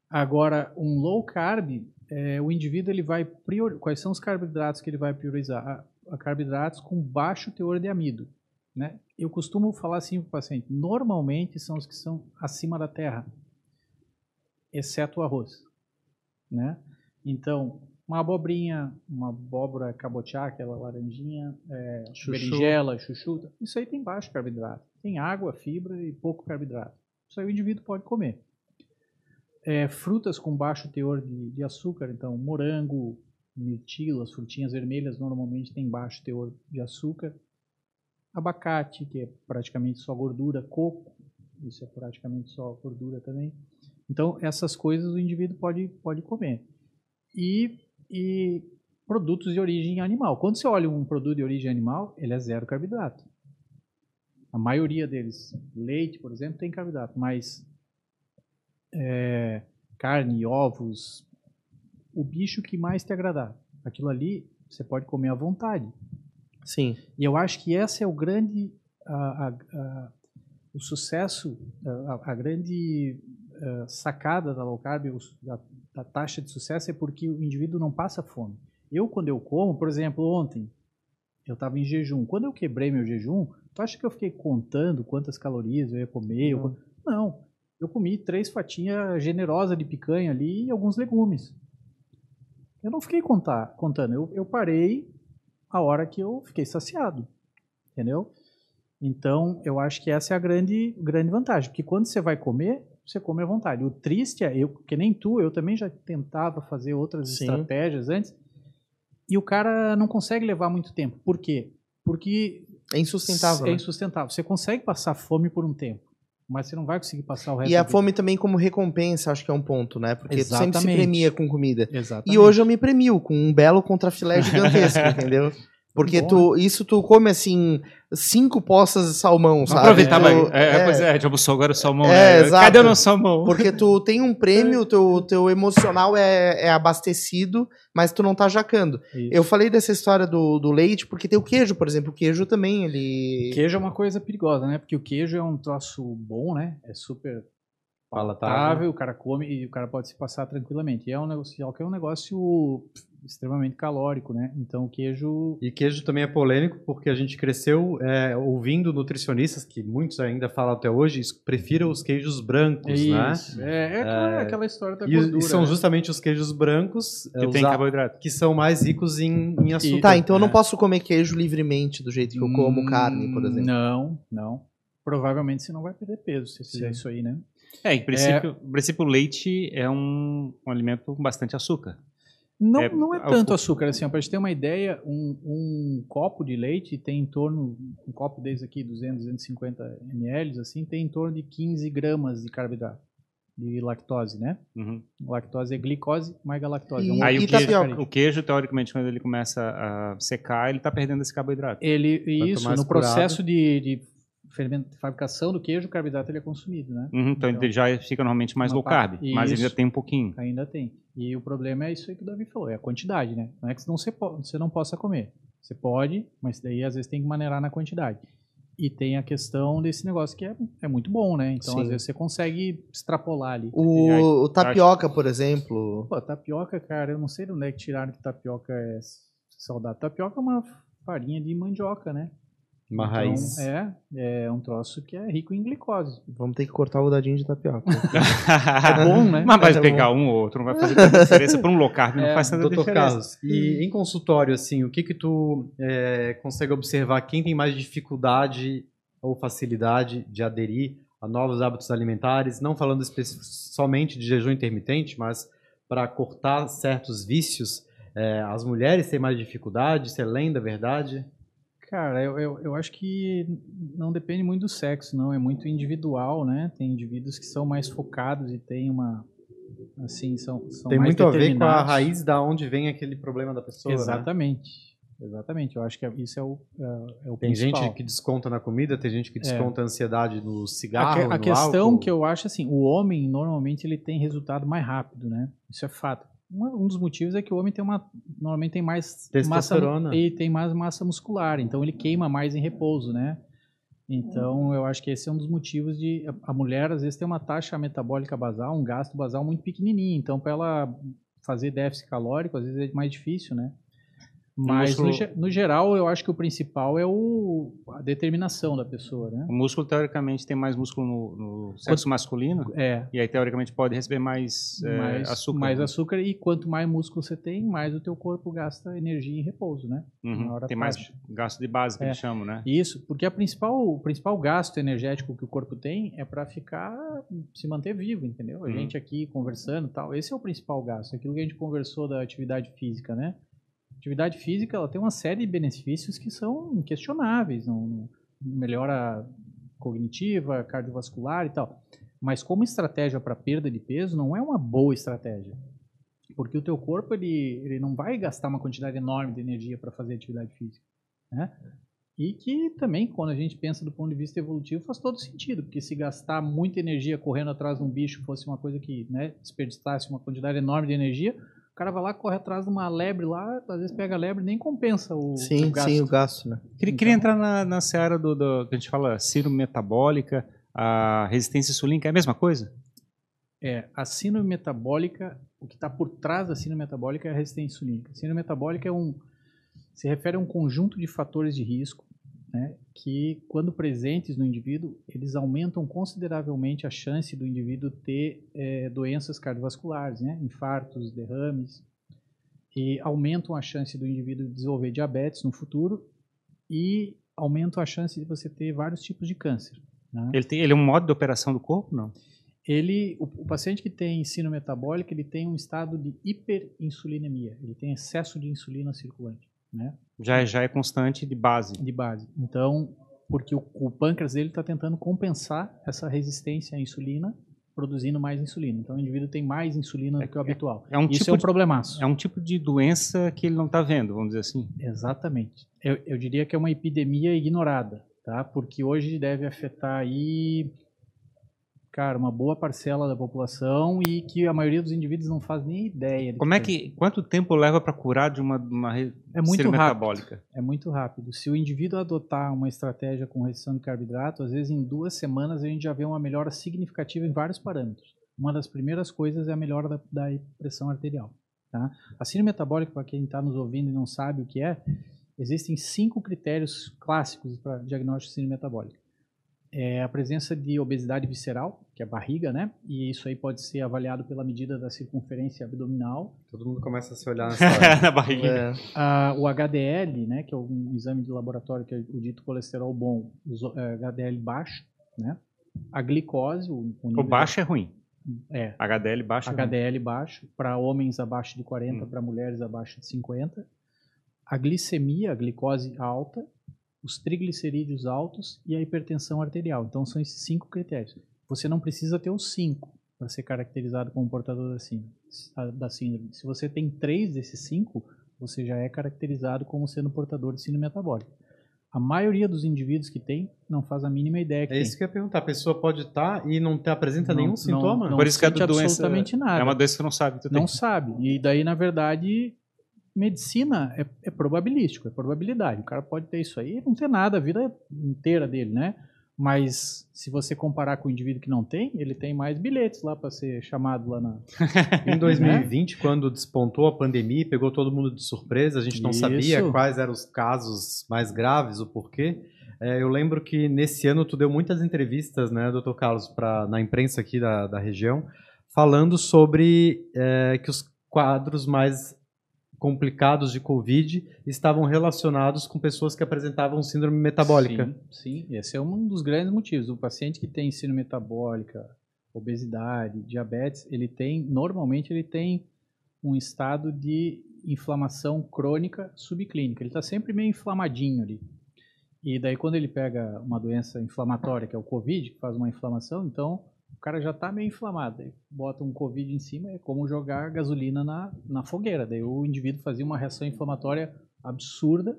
Agora, um low carb, é, o indivíduo ele vai prior... quais são os carboidratos que ele vai priorizar? A, a carboidratos com baixo teor de amido, né? Eu costumo falar assim para o paciente, normalmente são os que são acima da terra, exceto o arroz, né? Então, uma abobrinha, uma abóbora cabotiá, aquela laranjinha, é, Chuchu. berinjela, chuchu, isso aí tem baixo carboidrato. Tem água, fibra e pouco carboidrato. Isso aí o indivíduo pode comer. É, frutas com baixo teor de, de açúcar, então morango, mirtilo, as frutinhas vermelhas normalmente têm baixo teor de açúcar. Abacate, que é praticamente só gordura, coco, isso é praticamente só gordura também. Então, essas coisas o indivíduo pode, pode comer. E, e produtos de origem animal. Quando você olha um produto de origem animal, ele é zero carboidrato. A maioria deles, leite, por exemplo, tem carboidrato, mas é, carne, ovos, o bicho que mais te agradar. Aquilo ali você pode comer à vontade. Sim. E eu acho que esse é o grande, a- a- a- o sucesso, a, grande eh, sacada da low carb, da, da taxa de sucesso, é porque o indivíduo não passa fome. Eu, quando eu como, por exemplo, ontem, eu estava em jejum. Quando eu quebrei meu jejum, tu acha que eu fiquei contando quantas calorias eu ia comer? Eu- Não. Eu comi três fatias generosas de picanha ali e alguns legumes. Eu não fiquei contar, contando. Eu, eu parei a hora que eu fiquei saciado. Entendeu? Então, eu acho que essa é a grande, grande vantagem. Porque quando você vai comer, você come à vontade. O triste é, eu, que nem tu, eu também já tentava fazer outras Sim. estratégias antes. E o cara não consegue levar muito tempo. Por quê? Porque É insustentável. é né? insustentável. Você consegue passar fome por um tempo, mas você não vai conseguir passar o resto E a fome também como recompensa, acho que é um ponto, né? Porque tu sempre se Exatamente. premia com comida. Exatamente. E hoje eu me premio com um belo contrafilé gigantesco, entendeu? Porque Bom, tu, isso tu come assim, cinco poças de salmão, sabe? aproveitar, Tu- vai. É, Pois é, a gente almoçou agora o salmão. É, né? exato. Cadê o nosso salmão? Porque tu tem um prêmio, teu, teu emocional é, é abastecido, mas tu não tá jacando. Isso. Eu falei dessa história do, do leite, porque tem o queijo, por exemplo. O queijo também, ele. Queijo é uma coisa perigosa, né? Porque o queijo é um troço bom, né? É super Palatável. o cara come e o cara pode se passar tranquilamente. E é um negócio, que é um negócio extremamente calórico, né? Então o queijo E queijo também é polêmico porque a gente cresceu é, ouvindo nutricionistas, que muitos ainda falam até hoje, prefiram os queijos brancos, né? Isso. É, é aquela, É, aquela história da E, gordura. e são né? justamente os queijos brancos é, Que tem carboidrato. que são mais ricos em, em açúcar. Tá, então eu não É. posso comer queijo livremente do jeito que eu como Hum, carne, por exemplo. Não, não. Provavelmente você não vai perder peso se você fizer Sim. isso aí, né? É, em princípio, em princípio o leite é um, um alimento com bastante açúcar. Não É, é, não é tanto açúcar, assim, para gente ter uma ideia, um, um copo de leite tem em torno, um copo desse aqui, 200, 250 ml, assim, tem em torno de 15 gramas de carboidrato, de lactose, né? Uhum. Lactose é glicose mais galactose. E- é um Aí o queijo, tapioca? o queijo, teoricamente, quando ele começa a secar, ele está perdendo esse carboidrato. Ele, isso, no curado. processo de, de ferment- fabricação do queijo, o carboidrato ele é consumido, né? Uhum, então, Então, ele já fica normalmente mais low parte- carb, mas Isso. ainda tem um pouquinho. Ainda tem. E o problema é isso aí que o Davi falou, é a quantidade, né? Não é que não você, po- você não possa comer. Você pode, mas daí às vezes tem que maneirar na quantidade. E tem a questão desse negócio que é, é muito bom, né? Então Sim. às vezes você consegue extrapolar ali. O, aí, o tapioca, por exemplo. Pô, tapioca, cara, eu não sei de onde é que tiraram que tapioca é saudável. Tapioca é uma farinha de mandioca, né? Uma Então, raiz. é, é um troço que é rico em glicose. Vamos ter que cortar o dadinho de tapioca. É bom, né? Mas vai É pegar um ou outro, não vai fazer tanta diferença. Para um low carb não É, faz tanta Doutor diferença. Carlos, e em consultório, assim, o que que tu é, consegue observar quem tem mais dificuldade ou facilidade de aderir a novos hábitos alimentares, não falando somente de jejum intermitente, mas para cortar certos vícios, é, as mulheres têm mais dificuldade, isso é lenda, verdade? Cara, eu, eu, eu acho que não depende muito do sexo, não. É muito individual, né? Tem indivíduos que são mais focados e tem uma. Assim, são, são Tem muito a ver com a raiz da onde vem aquele problema da pessoa, né? Exatamente. Exatamente. Eu acho que é- isso é o, é, é o Tem principal. gente que desconta na comida, tem gente que É. desconta a ansiedade no A, cigarro, que- a no questão álcool. que eu acho assim, o homem normalmente ele tem resultado mais rápido, né? Isso é fato. Um, dos motivos é que o homem tem uma normalmente tem mais massa e tem mais massa muscular, então ele queima mais em repouso, né? Então eu acho que esse é um dos motivos de a mulher às vezes tem uma taxa metabólica basal, um gasto basal muito pequenininho, então para ela fazer déficit calórico às vezes é mais difícil, né? Mas no, músculo- ge- no geral eu acho que o principal é o, a determinação da pessoa, né? O músculo, teoricamente, tem mais músculo no, no sexo masculino. É, E aí, teoricamente, pode receber mais, é, mais açúcar. mais né? açúcar e quanto mais músculo você tem, mais o teu corpo gasta energia em repouso, né? Uhum. na hora Tem mais gasto de base, que É. eles chamam, né? Isso, porque a principal, o principal gasto energético que o corpo tem é para ficar, se manter vivo, entendeu? A Uhum. gente aqui conversando e tal, esse é o principal gasto, aquilo que a gente conversou da atividade física, né? Atividade física, ela tem uma série de benefícios que são inquestionáveis, não, melhora cognitiva, cardiovascular e tal. Mas como estratégia para perda de peso, não é uma boa estratégia. Porque o teu corpo, ele, ele não vai gastar uma quantidade enorme de energia para fazer atividade física, né? E que também, quando a gente pensa do ponto de vista evolutivo, faz todo sentido, porque se gastar muita energia correndo atrás de um bicho fosse uma coisa que né, desperdiçasse uma quantidade enorme de energia, o cara vai lá, corre atrás de uma lebre lá, às vezes pega a lebre e nem compensa o, sim, o gasto. sim, o gasto, né? Queria, Então- queria entrar na, na seara do, do que a gente fala síndrome metabólica, a resistência insulínica, é a mesma coisa? É, a síndrome metabólica, o que está por trás da síndrome metabólica é a resistência insulínica. A síndrome metabólica é um, se refere a um conjunto de fatores de risco né, que, quando presentes no indivíduo, eles aumentam consideravelmente a chance do indivíduo ter é, doenças cardiovasculares, né, infartos, derrames, e aumentam a chance do indivíduo desenvolver diabetes no futuro e aumentam a chance de você ter vários tipos de câncer. Né? Ele, tem, ele é um modo de operação do corpo, não? Ele, o, o paciente que tem ensino metabólico, ele tem um estado de hiperinsulinemia, ele tem excesso de insulina circulante, né? Já, é- já é constante de base. De base. Então, porque o, o pâncreas dele está tentando compensar essa resistência à insulina, produzindo mais insulina. Então, o indivíduo tem mais insulina do que o habitual. É um Isso tipo é um problemaço. É um tipo de doença que ele não está vendo, vamos dizer assim. Exatamente. Eu, eu diria que é uma epidemia ignorada, tá? Porque hoje deve afetar aí, cara, uma boa parcela da população e que a maioria dos indivíduos não faz nem ideia. Como é que, quanto tempo leva para curar de uma, uma É muito rápido. metabólica? É muito rápido. Se o indivíduo adotar uma estratégia com restrição de carboidrato, às vezes em duas semanas a gente já vê uma melhora significativa em vários parâmetros. Uma das primeiras coisas é a melhora da, da pressão arterial. Tá? A síndrome metabólica, para quem está nos ouvindo e não sabe o que é, existem cinco critérios clássicos para diagnóstico de síndrome metabólica. É a presença de obesidade visceral, que é a barriga, né? E isso aí pode ser avaliado pela medida da circunferência abdominal. Todo mundo começa a se olhar nessa hora. Na barriga. É, Ah, o HDL, né, que é um exame de laboratório que é o dito colesterol bom, os, eh, HDL baixo, né? A glicose, o, o O baixo é ruim. é HDL baixo é ruim. HDL baixo para homens abaixo de 40, Hum. para mulheres abaixo de 50. A glicemia, a glicose alta, os triglicerídeos altos e a hipertensão arterial. Então são esses cinco critérios. Você não precisa ter os cinco para ser caracterizado como portador da síndrome, da síndrome. Se você tem três desses cinco, você já é caracterizado como sendo portador de síndrome metabólica. A maioria dos indivíduos que tem não faz a mínima ideia que É isso tem. que eu ia perguntar. A pessoa pode estar e não ter, apresenta Não- nenhum não- sintoma? não Por isso que a sente doença absolutamente nada. É uma doença que não sabe não tem. sabe. E daí, na verdade, medicina é, é probabilístico, é probabilidade. O cara pode ter isso aí e não ter nada a vida inteira dele, né? Mas se você comparar com o indivíduo que não tem, ele tem mais bilhetes lá para ser chamado lá na. Em 2020, quando despontou a pandemia, pegou todo mundo de surpresa, a gente não Isso. sabia quais eram os casos mais graves, o porquê. É, eu lembro que nesse ano tu deu muitas entrevistas, né, doutor Carlos, pra, na imprensa aqui da, da região, falando sobre é, que os quadros mais complicados de Covid estavam relacionados com pessoas que apresentavam síndrome metabólica. Sim, sim, esse é um dos grandes motivos. O paciente que tem síndrome metabólica, obesidade, diabetes, ele tem, normalmente ele tem um estado de inflamação crônica subclínica. Ele está sempre meio inflamadinho ali. E daí quando ele pega uma doença inflamatória, que é o Covid, que faz uma inflamação, então cara já está meio inflamado. Aí bota um Covid em cima, é como jogar gasolina na, na fogueira. Daí o indivíduo fazia uma reação inflamatória absurda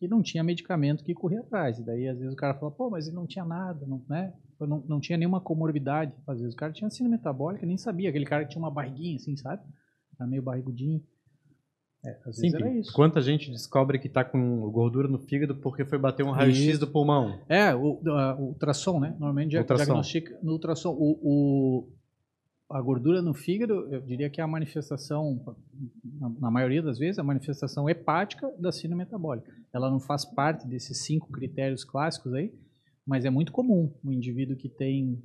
e não tinha medicamento que corria atrás. E daí às vezes o cara fala, pô, mas ele não tinha nada, não, né? não, não tinha nenhuma comorbidade. Às vezes o cara tinha síndrome metabólica, nem sabia. Aquele cara que tinha uma barriguinha assim, sabe? Era meio barrigudinho. É, às era isso. quanta gente descobre que está com gordura no fígado porque foi bater um raio-x do pulmão. É, o, a- o ultrassom, né? Normalmente Ultrassom. diagnostica no ultrassom. O, o- a gordura no fígado, eu diria que é a manifestação, na, na maioria das vezes, a manifestação hepática da síndrome metabólica. Ela não faz parte desses cinco critérios clássicos aí, mas é muito comum o indivíduo que tem,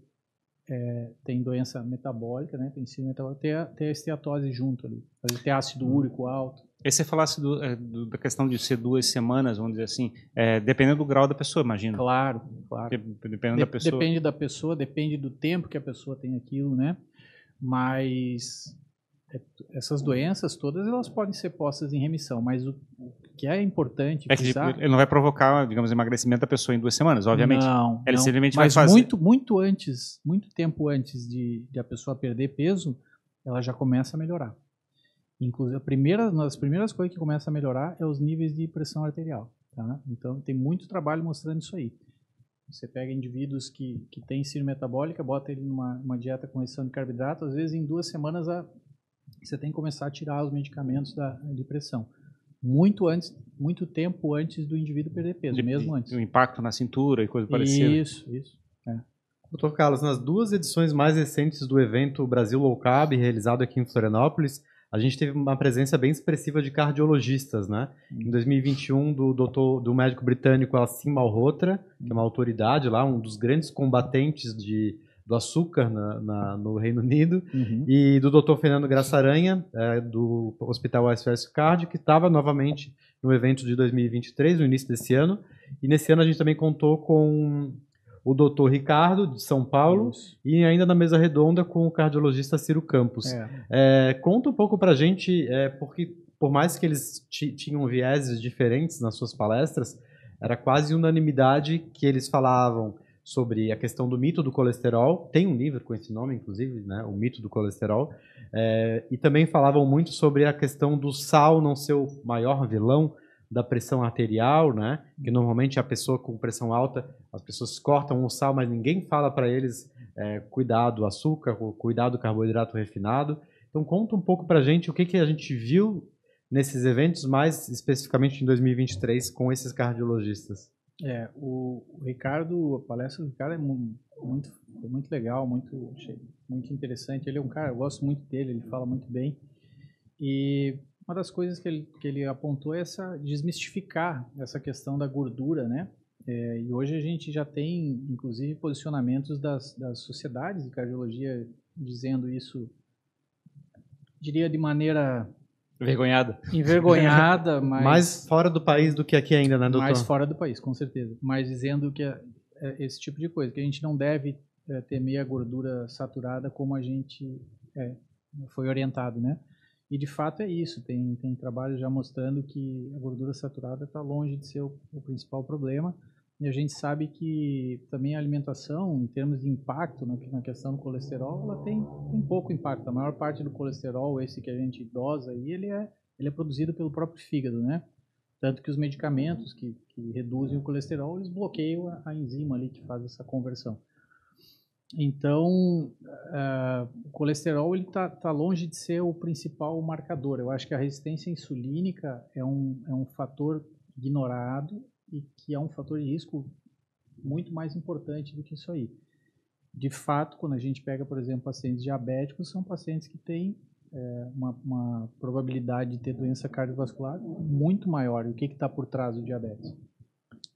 é, tem doença metabólica, né? Tem síndrome metabólica, ter a, ter a esteatose junto ali. Ter ácido úrico alto. E você falasse do- é, do- da questão de ser duas semanas, vamos dizer assim, é, dependendo do grau da pessoa, imagino. Claro, claro. Dependendo De- da pessoa. Depende da pessoa, depende do tempo que a pessoa tem aquilo, né? Mas é, essas doenças todas elas podem ser postas em remissão, mas o, que é importante É que frisar- ele não vai provocar, digamos, emagrecimento da pessoa em duas semanas, obviamente. Não, Ele não. simplesmente vai mas fazer. muito, muito antes, muito tempo antes de, de a pessoa perder peso, ela já começa a melhorar. Inclusive, a primeira, uma das primeiras coisas que começa a melhorar é os níveis de pressão arterial. Tá? Então, tem muito trabalho mostrando isso aí. Você pega indivíduos que, que têm síndrome metabólica, bota ele numa uma dieta com restrição de carboidrato, às vezes em duas semanas a, você tem que começar a tirar os medicamentos da, de pressão. Muito antes, muito tempo antes do indivíduo perder peso, de- mesmo antes. O impacto na cintura e coisa parecida. Isso, isso. é. Doutor Carlos, nas duas edições mais recentes do evento Brasil Low Carb, realizado aqui em Florianópolis, a gente teve uma presença bem expressiva de cardiologistas, né? Em 2021, do, doutor, do médico britânico Assim Malhotra, que é uma autoridade lá, um dos grandes combatentes de, do açúcar na, na, no Reino Unido, Uhum. e do Dr. Fernando Graça Aranha, é, do Hospital SOS Card, que estava novamente no evento de 2023, no início desse ano. E nesse ano a gente também contou com o Dr. Ricardo, de São Paulo, Isso. e ainda na mesa redonda com o cardiologista Ciro Campos. É. É, conta um pouco pra gente, é, porque por mais que eles ti- tinham vieses diferentes nas suas palestras, era quase unanimidade que eles falavam sobre a questão do mito do colesterol. Tem um livro com esse nome, inclusive, né, o mito do colesterol. É, e também falavam muito sobre a questão do sal não ser o maior vilão da pressão arterial, né? Que normalmente a pessoa com pressão alta, as pessoas cortam o sal, mas ninguém fala para eles é, cuidar do açúcar, cu- cuidar do carboidrato refinado. Então conta um pouco pra gente o que, que a gente viu nesses eventos, mais especificamente em 2023, com esses cardiologistas. É, o, o Ricardo, a palestra do Ricardo é mu- muito, muito legal, muito, muito interessante. Ele é um cara, eu gosto muito dele, ele fala muito bem. E uma das coisas que ele, que ele apontou é essa desmistificar essa questão da gordura, né? É, e hoje a gente já tem, inclusive, posicionamentos das, das sociedades de cardiologia dizendo isso, diria de maneira Vergonhada. envergonhada, mas Mais fora do país do que aqui ainda, né, doutor? mais fora do país, com certeza. Mas dizendo que é, é esse tipo de coisa, que a gente não deve é, temer a gordura saturada como a gente é, foi orientado, né? E de fato é isso. Tem, tem trabalho já mostrando que a gordura saturada está longe de ser o, o principal problema. E a gente sabe que também a alimentação, em termos de impacto na, na questão do colesterol, ela tem, tem pouco impacto. A maior parte do colesterol, esse que a gente dosa aí, ele é, ele é produzido pelo próprio fígado, né? Tanto que os medicamentos que, que reduzem o colesterol, eles bloqueiam a, a enzima ali que faz essa conversão. Então, ah, o colesterol está tá longe de ser o principal marcador. Eu acho que a resistência insulínica é um, é um fator ignorado e que é um fator de risco muito mais importante do que isso aí. De fato, quando a gente pega, por exemplo, pacientes diabéticos, são pacientes que têm é, uma, uma probabilidade de ter doença cardiovascular muito maior. E o que está por trás do diabetes?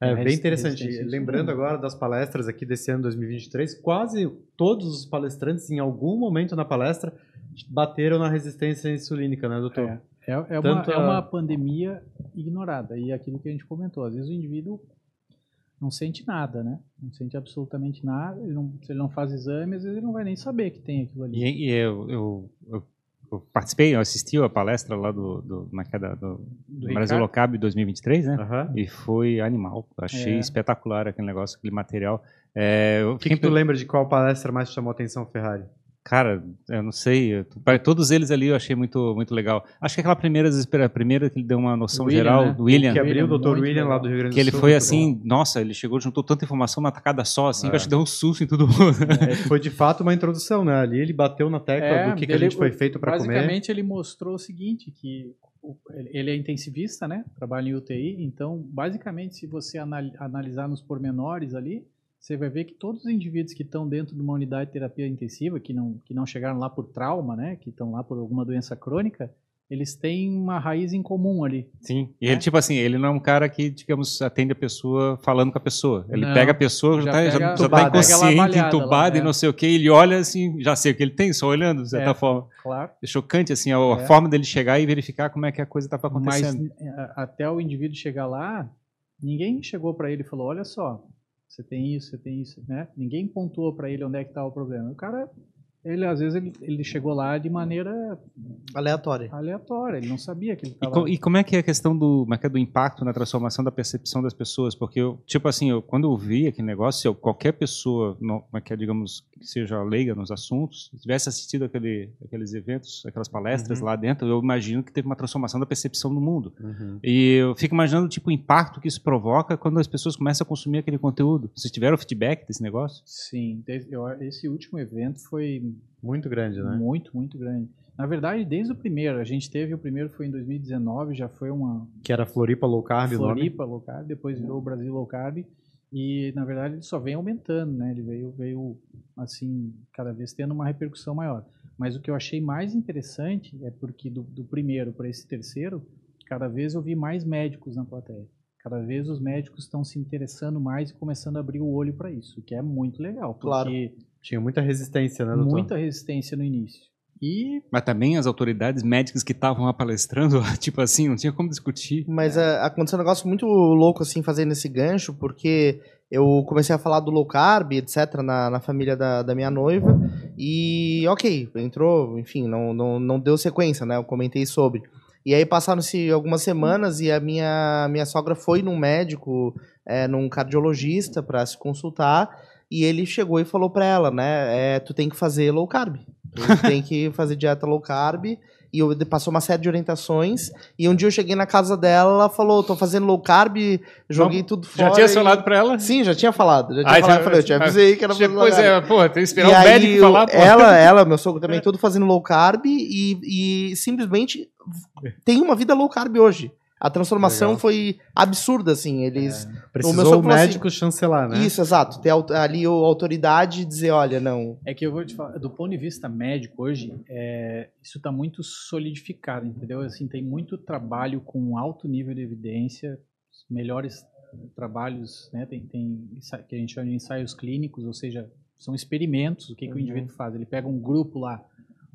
É É, bem interessante. Lembrando agora das palestras aqui desse ano 2023, quase todos os palestrantes, em algum momento na palestra, bateram na resistência insulínica, né, doutor? É, é, é uma, Tanto é a- uma pandemia ignorada. E aquilo que a gente comentou, às vezes o indivíduo não sente nada, né? Não sente absolutamente nada. Ele não, se ele não faz exame, às vezes ele não vai nem saber que tem aquilo ali. E, e eu, eu, eu- eu participei, eu assisti a palestra lá do, do, na queda do, do Brasil Ricardo? Locab 2023, né? Aham. E foi animal. Achei É. espetacular aquele negócio, aquele material. É, eu que, que tu lembra de qual palestra mais chamou a atenção, Ferrari? Cara, eu não sei. eu- para Todos eles ali eu achei muito, muito legal. Acho que aquela primeira, a primeira que ele deu uma noção William, geral né? do William, que abriu o Dr. William lá do Rio Grande do que ele Sul. foi assim, nossa, ele chegou, juntou tanta informação numa tacada só, assim, que É. acho que deu um susto em todo mundo. bom. É, foi de fato uma introdução, né? Ali ele bateu na tecla É, do que, que a ele- gente foi feito para comer. Basicamente, ele mostrou o seguinte, que ele é intensivista, né? Trabalha em UTI, então, basicamente, se você anal- analisar nos pormenores ali, você vai ver que todos os indivíduos que estão dentro de uma unidade de terapia intensiva, que não, que não chegaram lá por trauma, né? Que estão lá por alguma doença crônica, eles têm uma raiz em comum ali. Sim. E É. ele, tipo assim, ele não é um cara que, digamos, atende a pessoa falando com a pessoa. Ele Não, pega a pessoa, já, já tá, já, já tá pega inconsciente, entubado lá, e é. não sei o que. Ele olha assim, já sei o que ele tem, só olhando, de certa É. forma. Claro. É chocante, assim, a, a É. forma dele chegar e verificar como é que a coisa estava Mas acontecendo. eh, até o indivíduo chegar lá, ninguém chegou para ele e falou: olha só, você tem isso, você tem isso, né? Ninguém pontuou para ele onde é que estava o problema. O cara, ele às vezes ele, ele chegou lá de maneira Aleatória. aleatória, ele não sabia que ele E, estava. co- e como é que é a questão do, como é que é do impacto na transformação da percepção das pessoas? Porque, eu, tipo assim, eu, quando eu vi aquele negócio, eu- qualquer pessoa, no, como é que é, digamos, que seja leiga nos assuntos, se tivesse assistido aquele, aqueles eventos, aquelas palestras Uhum. lá dentro, eu imagino que teve uma transformação da percepção do mundo. Uhum. E eu fico imaginando tipo, o impacto que isso provoca quando as pessoas começam a consumir aquele conteúdo. Vocês tiveram feedback desse negócio? Sim, esse último evento foi Muito grande, né? muito, muito grande. Na verdade, desde o primeiro, a gente teve o primeiro foi em 2019, já foi uma Que era Floripa Low Carb. Floripa Low Carb, depois virou o Brasil Low Carb. E, na verdade, ele só vem aumentando, né? Ele veio, veio, assim, cada vez tendo uma repercussão maior. Mas o que eu achei mais interessante é porque do, do primeiro para esse terceiro, cada vez eu vi mais médicos na plateia. Cada vez os médicos estão se interessando mais e começando a abrir o olho para isso, o que é muito legal. Porque Claro. Tinha muita resistência, né, doutor? muita resistência no início. E Mas também as autoridades médicas que estavam lá palestrando, tipo assim, não tinha como discutir. Mas é, aconteceu um negócio muito louco, assim, fazendo esse gancho, porque eu comecei a falar do low carb, etc., na, na família da, da minha noiva, e ok, entrou, enfim, não, não, não deu sequência, né? Eu comentei sobre. E aí passaram-se algumas semanas e a minha, minha sogra foi num médico, é, num cardiologista para se consultar, e ele chegou e falou pra ela, né? É, tu tem que fazer low carb. Tu tem que fazer dieta low carb. E eu passou uma série de orientações. E um dia eu cheguei na casa dela, ela falou: tô fazendo low carb, joguei tudo fora. Já tinha e- falado pra ela? Sim, já tinha falado. Já tinha Ah, falado. já- eu falei, eu te avisei que era low Pois é, pô, tem que esperar E o aí, médico falar, pô. ela, ela, meu sogro também, tudo fazendo low carb e, e simplesmente tem uma vida low carb hoje. A transformação Legal. foi absurda, assim. Eles. Precisou sogro o falou assim, médico chancelar, né? Isso, exato. Ter ali a autoridade de dizer, olha, não. É que eu vou te falar, do ponto de vista médico hoje, é, isso está muito solidificado, entendeu? Assim, tem muito trabalho com alto nível de evidência, os melhores trabalhos, né? Tem, tem que a gente chama de ensaios clínicos, ou seja, são experimentos. O que, que o Uhum. indivíduo faz? Ele pega um grupo lá,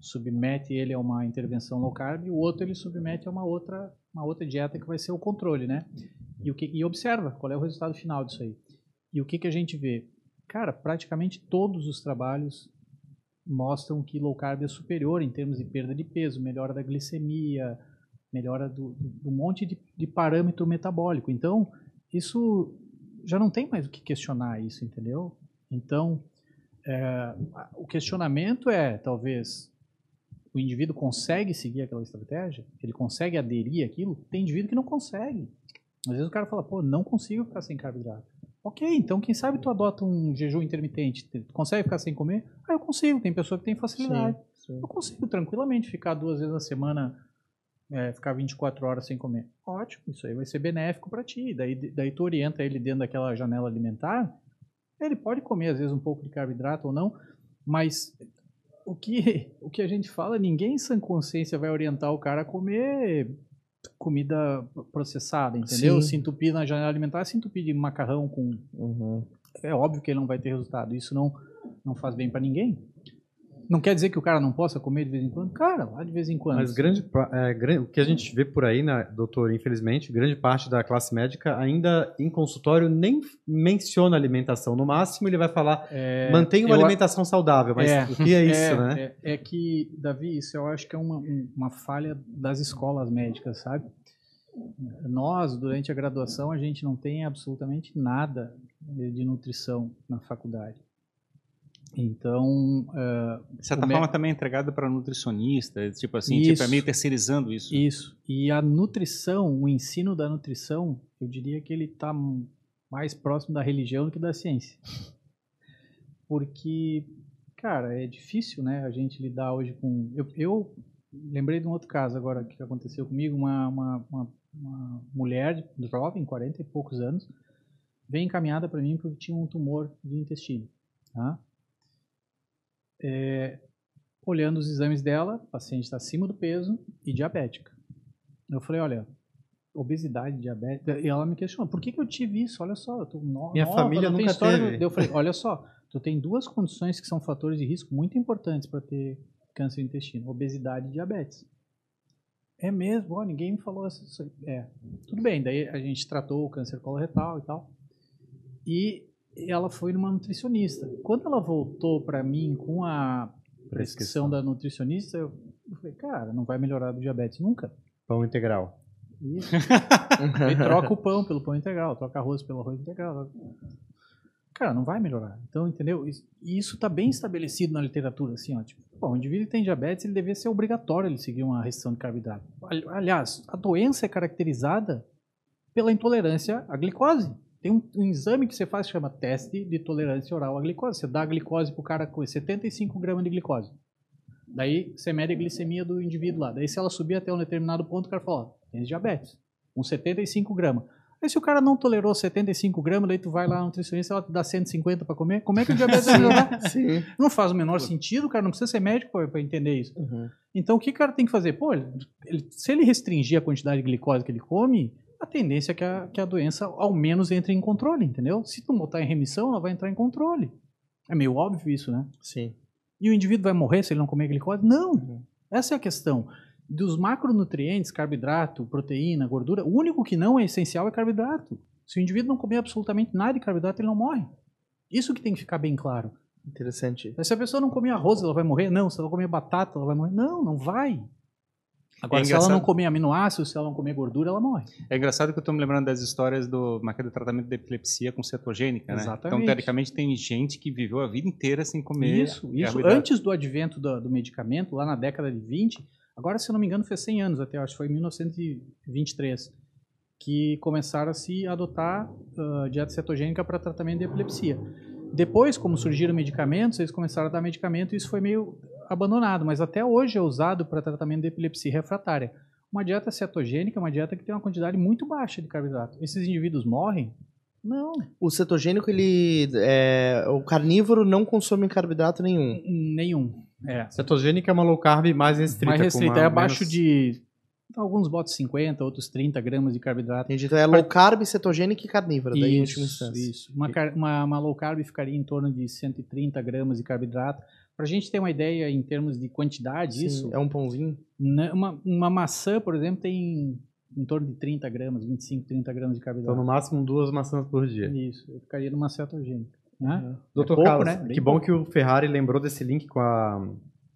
submete ele a uma intervenção low carb, e o outro ele submete a uma outra, uma outra dieta que vai ser o controle, né? E, o que, e observa qual é o resultado final disso aí. E o que, que a gente vê? Cara, praticamente todos os trabalhos mostram que low carb é superior em termos de perda de peso, melhora da glicemia, melhora do, do, monte de, de parâmetro metabólico. Então, isso já não tem mais o que questionar isso, entendeu? Então, é, o questionamento é, talvez, o indivíduo consegue seguir aquela estratégia? Ele consegue aderir àquilo? Tem indivíduo que não consegue. Às vezes o cara fala, pô, não consigo ficar sem carboidrato. Ok, então quem sabe tu adota um jejum intermitente. Tu consegue ficar sem comer? Ah, eu consigo. Tem pessoa que tem facilidade. Eu consigo tranquilamente ficar duas vezes na semana, é, ficar 24 horas sem comer. Ótimo, isso aí vai ser benéfico para ti. Daí, daí tu orienta ele dentro daquela janela alimentar. Ele pode comer às vezes um pouco de carboidrato ou não, mas o que, o que a gente fala, ninguém em sã consciência vai orientar o cara a comer comida processada, entendeu? Sim. Se entupir na janela alimentar, se entupir de macarrão com é óbvio que ele não vai ter resultado. Isso não, não faz bem para ninguém. Não quer dizer que o cara não possa comer de vez em quando? Cara, lá de vez em quando. Mas grande, é, o que a gente vê por aí, né, doutor, infelizmente, grande parte da classe médica ainda em consultório nem menciona alimentação. No máximo ele vai falar, É, mantenha uma alimentação saudável, mas É, o que é isso, é, né? É, é que, Davi, isso eu acho que é uma, um- uma falha das escolas médicas, sabe? Nós, durante a graduação, a gente não tem absolutamente nada de nutrição na faculdade. Então, eh, De certa forma também é entregada para nutricionista, tipo assim, Isso. tipo, é meio terceirizando isso. Isso. E a nutrição, o ensino da nutrição, eu diria que ele está mais próximo da religião do que da ciência. Porque, cara, é difícil, né, a gente lidar hoje com... Eu, eu lembrei de um outro caso agora que aconteceu comigo, uma, uma, uma, uma mulher jovem, 40 e poucos anos, veio encaminhada para mim porque tinha um tumor de intestino, tá? É, olhando os exames dela, a paciente está acima do peso e diabética. Eu falei, olha, obesidade, diabetes. E ela me questionou, por que, que eu tive isso? Olha só, eu tô no, Minha nova, família nunca história. teve. Eu falei, olha só, tu tem duas condições que são fatores de risco muito importantes para ter câncer de intestino, obesidade e diabetes. É mesmo? Ó, ninguém me falou isso. É, tudo bem. Daí a gente tratou o câncer coloretal e tal. E ela foi numa nutricionista. Quando ela voltou para mim com a prescrição da nutricionista, eu falei, cara, não vai melhorar do diabetes nunca. Pão integral. Isso. Aí troca o pão pelo pão integral, troca arroz pelo arroz integral. Cara, não vai melhorar. Então, entendeu? Isso- E isso está bem estabelecido na literatura, assim, ó. Tipo, bom, o indivíduo que tem diabetes, ele deveria ser obrigatório ele seguir uma restrição de carboidrato. Ali- Aliás, a doença é caracterizada pela intolerância à glicose. Tem um, um exame que você faz que chama teste de tolerância oral à glicose. Você dá a glicose pro cara com 75 gramas de glicose. Daí você mede a glicemia do indivíduo lá. Daí se ela subir até um determinado ponto, o cara fala, ó, tem diabetes, com 75 gramas. Aí se o cara não tolerou 75 gramas, daí tu vai lá no nutricionista, ela te dá 150 para comer, como é que o diabetes vai melhorar? Sim. Não faz o menor sentido, cara, não precisa ser médico para entender isso. Uhum. Então o que o cara tem que fazer? Pô, ele- ele- se ele restringir a quantidade de glicose que ele come, a tendência é que a, que a doença ao menos entre em controle, entendeu? Se tu botar em remissão, ela vai entrar em controle. É meio óbvio isso, né? Sim. E o indivíduo vai morrer se ele não comer glicose? Não. Essa é a questão. Dos macronutrientes, carboidrato, proteína, gordura, o único que não é essencial é carboidrato. Se o indivíduo não comer absolutamente nada de carboidrato, ele não morre. Isso que tem que ficar bem claro. Interessante. Mas se a pessoa não comer arroz, ela vai morrer? Não. Se ela comer batata, ela vai morrer? Não, não vai. Agora, É se ela não comer aminoácidos, se ela não comer gordura, ela morre. É engraçado que eu estou me lembrando das histórias do do tratamento da epilepsia com cetogênica, né? Exatamente. Então, teoricamente, tem gente que viveu a vida inteira sem comer Isso, isso. Antes do advento do, do medicamento, lá na década de 20, agora, se eu não me engano, fez 100 anos até, acho que foi em 1923, que começaram a se adotar ah, dieta cetogênica para tratamento de epilepsia. Depois, como surgiram medicamentos, eles começaram a dar medicamento e isso foi meio abandonado, mas até hoje é usado para tratamento de epilepsia refratária. Uma dieta cetogênica é uma dieta que tem uma quantidade muito baixa de carboidrato. Esses indivíduos morrem? Não, O cetogênico, ele. É, o carnívoro não consome carboidrato nenhum. nenhum. É. Cetogênica é uma low carb mais restrita. mais restrita, uma é abaixo menos- de. Alguns botam 50, outros 30 gramas de carboidrato. Entendi. Então é low carb, cetogênico e carnívoro, daí em última instância. isso. Uma, uma, uma low carb ficaria em torno de 130 gramas de carboidrato. Para a gente ter uma ideia em termos de quantidade, Sim, isso, É um pãozinho. né, uma, uma maçã, por exemplo, tem em torno de 30 gramas, 25, 30 gramas de Então, carboidrato. no máximo, duas maçãs por dia. Isso, eu ficaria numa cetogênica. Né? Doutor pouco, Carlos, né? Bem que bom pouco. que o Ferrari lembrou desse link com a,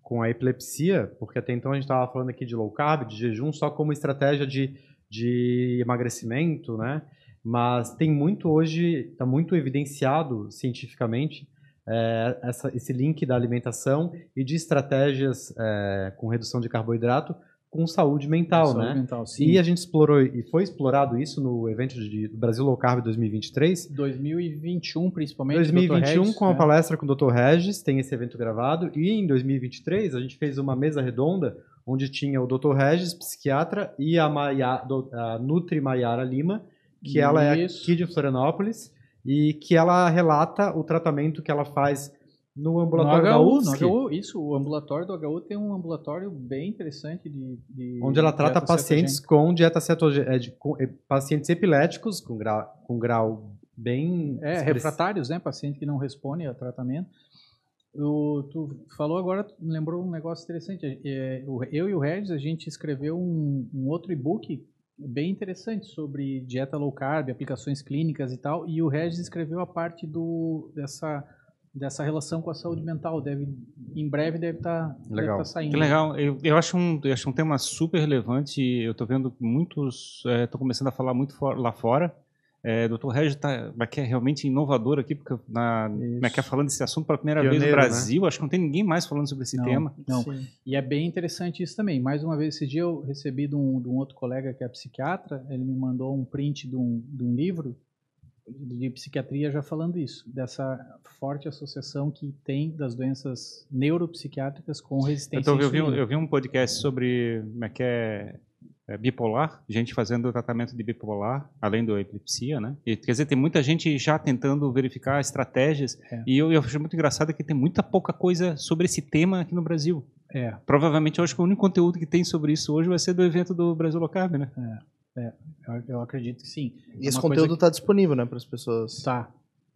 com a epilepsia, porque até então a gente estava falando aqui de low carb, de jejum, só como estratégia de, de emagrecimento, né? Mas tem muito hoje, está muito evidenciado cientificamente é, essa- esse link da alimentação e de estratégias é, com redução de carboidrato com saúde mental, Saúde né? mental, sim. E a gente explorou e foi explorado isso no evento de do Brasil Low Carb 2023. 2021, principalmente. 2021 Dr. Regis, com a né? palestra com o Dr. Regis, tem esse evento gravado. E em 2023 a gente fez uma mesa redonda onde tinha o Dr. Regis, psiquiatra, e a, Maia, a Nutri Maiara Lima, que ela é Isso. aqui de Florianópolis e que ela relata o tratamento que ela faz no No ambulatório da HU, UFSC, no HU, isso, o ambulatório do HU tem um ambulatório bem interessante de. de onde ela trata pacientes com dieta cetogênica, pacientes epiléticos com grau, com grau bem É, express- refratários, né? Paciente que não responde ao tratamento. O, tu falou agora, lembrou um negócio interessante. É, eu e o Regis, a gente escreveu um, um outro e-book bem interessante sobre dieta low carb, aplicações clínicas e tal. E o Regis escreveu a parte do, dessa, dessa relação com a saúde mental. Deve, em breve deve estar Legal. saindo. Que legal. Eu, eu, acho um, eu acho um tema super relevante. Eu estou vendo muitos. Estou começando a falar muito for- lá fora. É, Dr. Regis tá, é realmente inovador aqui, porque na, como é que é falando desse assunto pela primeira vez no Pioneiro, né? Brasil. Acho que não tem ninguém mais falando sobre esse Não, tema. Não, Sim. E é bem interessante isso também. Mais uma vez, esse dia eu recebi de um, de um outro colega que é psiquiatra, ele me mandou um print de um, de um livro de psiquiatria já falando isso, dessa forte associação que tem das doenças neuropsiquiátricas com resistência Então, à eu, vi, um- insulina. eu vi um podcast sobre como é que é, bipolar, gente fazendo tratamento de bipolar, além da epilepsia, né? E, quer dizer, tem muita gente já tentando verificar estratégias. É. E eu, eu acho muito engraçado que tem muita pouca coisa sobre esse tema aqui no Brasil. É, Provavelmente, eu acho que o único conteúdo que tem sobre isso hoje vai ser do evento do Brasil Locarb, né? eu, eu acredito que sim. E esse Uma conteúdo está disponível, né, para as pessoas. Tá,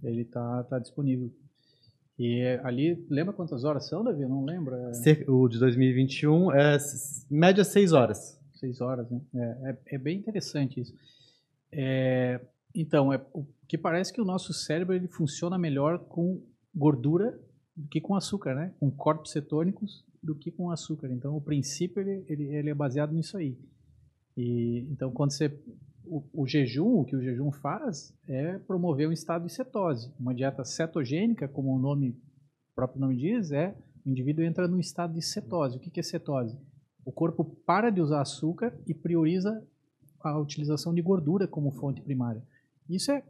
ele tá, tá disponível. E é, ali, lembra quantas horas são, Davi? Eu não lembro. É O de 2021 é média 6 horas. Horas, né? É, é, é bem interessante isso. É, então, é, o que parece que o nosso cérebro ele funciona melhor com gordura do que com açúcar, né? Com corpos cetônicos do que com açúcar. Então, o princípio ele, ele, ele é baseado nisso aí. E então, quando você o, o jejum, o que o jejum faz é promover um estado de cetose. Uma dieta cetogênica, como o nome o próprio nome diz, é o indivíduo entra num estado de cetose. O que que é cetose? O corpo para de usar açúcar e prioriza a utilização de gordura como fonte primária. Isso é,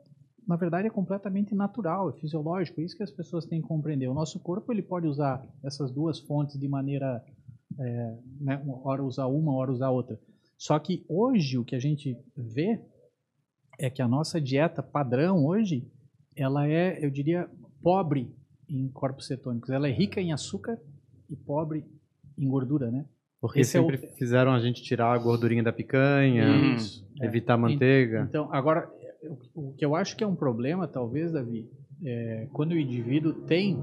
na verdade, é completamente natural, é fisiológico. É isso que as pessoas têm que compreender. O nosso corpo ele pode usar essas duas fontes de maneira, é, né, hora usar uma, hora usar outra. Só que hoje o que a gente vê é que a nossa dieta padrão hoje, ela é, eu diria, pobre em corpos cetônicos. Ela é rica em açúcar e pobre em gordura, né? Porque Esse é o- sempre fizeram a gente tirar a gordurinha da picanha, Isso. evitar manteiga. Então, agora, o o que eu acho que é um problema, talvez, Davi, é quando o indivíduo tem.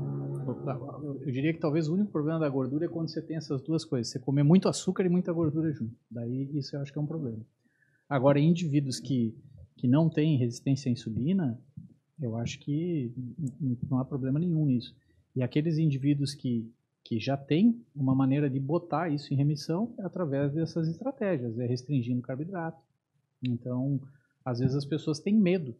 Eu diria que talvez o único problema da gordura é quando você tem essas duas coisas. Você comer muito açúcar e muita gordura junto. Daí isso eu acho que é um problema. Agora, em indivíduos que, que não têm resistência à insulina, eu acho que não há problema nenhum nisso. E aqueles indivíduos que, que já têm uma maneira de botar isso em remissão é através dessas estratégias, é restringindo carboidrato. Então, às vezes as pessoas têm medo,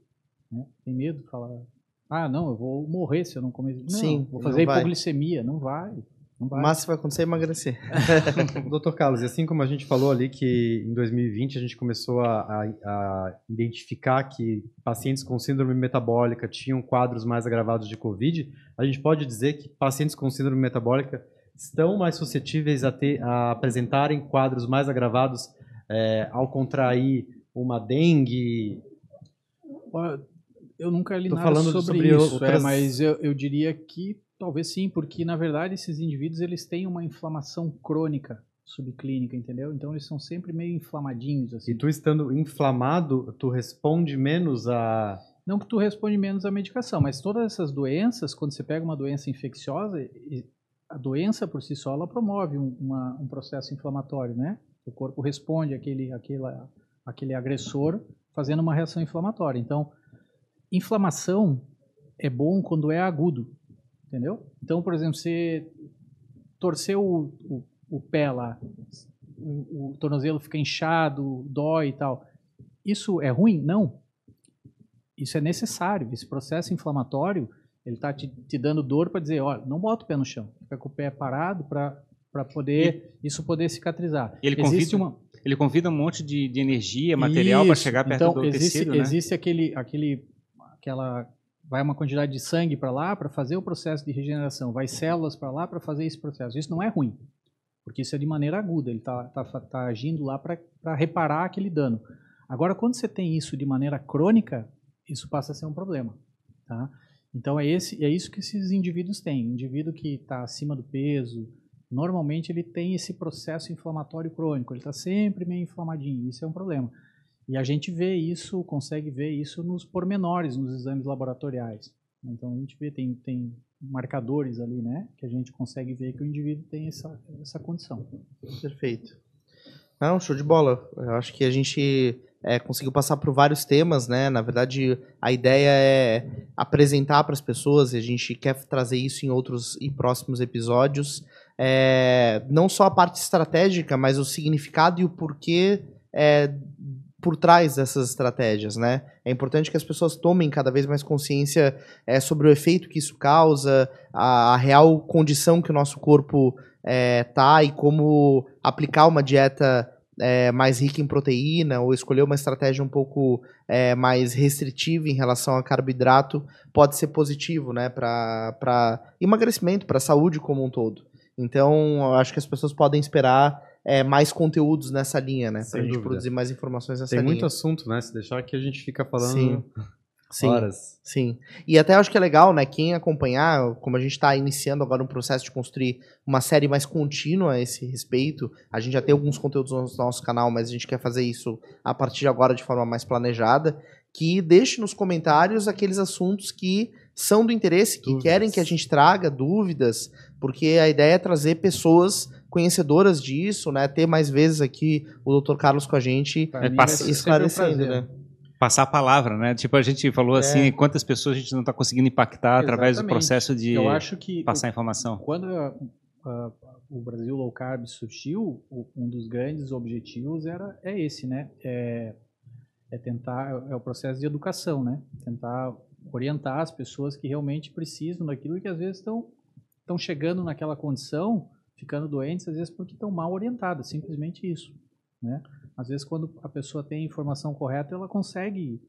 né? Tem medo de falar, ah, não, eu vou morrer se eu não comer. Não, Sim, vou não fazer vai. hipoglicemia. Não vai, não vai. Máximo que vai acontecer é emagrecer. Doutor Carlos, e assim como a gente falou ali que em 2020 a gente começou a, a- a identificar que pacientes com síndrome metabólica tinham quadros mais agravados de Covid, a gente pode dizer que pacientes com síndrome metabólica estão mais suscetíveis a, ter, a apresentarem quadros mais agravados é, ao contrair uma dengue. Eu nunca li Tô nada falando sobre, sobre isso, outras- é, mas eu, eu diria que talvez sim, porque na verdade esses indivíduos eles têm uma inflamação crônica subclínica, entendeu? Então eles são sempre meio inflamadinhos assim. E tu estando inflamado, tu responde menos a. Não que tu responde menos à medicação, mas todas essas doenças, quando você pega uma doença infecciosa, a doença por si só ela promove um, uma- um processo inflamatório, né? O corpo responde àquele, àquela, àquele agressor fazendo uma reação inflamatória. Então, inflamação é bom quando é agudo, entendeu? Então, por exemplo, você torceu o, o, o pé lá, o, o tornozelo fica inchado, dói e tal. Isso é ruim? Não. Isso é necessário. Esse processo inflamatório, ele está te, te dando dor para dizer, ó, não bota o pé no chão, fica com o pé parado para para poder isso poder cicatrizar. Ele convida- uma Ele convida um monte de, de energia, material para chegar perto então, do existe, tecido, né? Existe aquele, aquele, aquela, vai uma quantidade de sangue para lá para fazer o processo de regeneração, vai células para lá para fazer esse processo. Isso não é ruim, porque isso é de maneira aguda, ele está tá, tá agindo lá para reparar aquele dano. Agora, quando você tem isso de maneira crônica, isso passa a ser um problema, tá? Então é esse, é isso que esses indivíduos têm. Indivíduo que está acima do peso, normalmente ele tem esse processo inflamatório crônico, ele está sempre meio inflamadinho, isso é um problema. E a gente vê isso, consegue ver isso nos pormenores, nos exames laboratoriais. Então a gente vê, tem, tem marcadores ali, né, que a gente consegue ver que o indivíduo tem essa, essa condição. Perfeito. Não, show de bola. Eu acho que a gente é, conseguiu passar por vários temas, né? Na verdade, a ideia é apresentar para as pessoas e a gente quer trazer isso em outros e próximos episódios. É, não só a parte estratégica, mas o significado e o porquê é, por trás dessas estratégias, né? É importante que as pessoas tomem cada vez mais consciência é, sobre o efeito que isso causa, a, a real condição que o nosso corpo é, tá e como aplicar uma dieta é, mais rica em proteína ou escolher uma estratégia um pouco é, mais restritiva em relação a carboidrato pode ser positivo, né, para emagrecimento, para a saúde como um todo. Então, eu acho que as pessoas podem esperar é, mais conteúdos nessa linha, né, Sem para a gente dúvida. produzir mais informações nessa Tem linha. muito assunto, né? Se deixar aqui a gente fica falando Sim. Sim. horas. Sim. E até acho que é legal, né? Quem acompanhar, como a gente está iniciando agora um processo de construir uma série mais contínua a esse respeito, a gente já tem alguns conteúdos no nosso canal, mas a gente quer fazer isso a partir de agora de forma mais planejada. Que deixe nos comentários aqueles assuntos que são do interesse, que Dúvidas. querem que a gente traga dúvidas, porque a ideia é trazer pessoas conhecedoras disso, né? Ter mais vezes aqui o Dr. Carlos com a gente É, passa- um esclarecendo, prazer. né? Passar a palavra, né? Tipo, a gente falou assim, quantas pessoas a gente não está conseguindo impactar através do Exatamente. processo de Eu acho que passar informação. quando a- a- o Brasil Low Carb surgiu, o- um dos grandes objetivos era é esse, né? É, é tentar é o processo de educação, né? Tentar orientar as pessoas que realmente precisam daquilo e que às vezes estão estão chegando naquela condição, ficando doentes, às vezes porque estão mal orientadas, simplesmente isso, né? Às vezes quando a pessoa tem a informação correta, ela consegue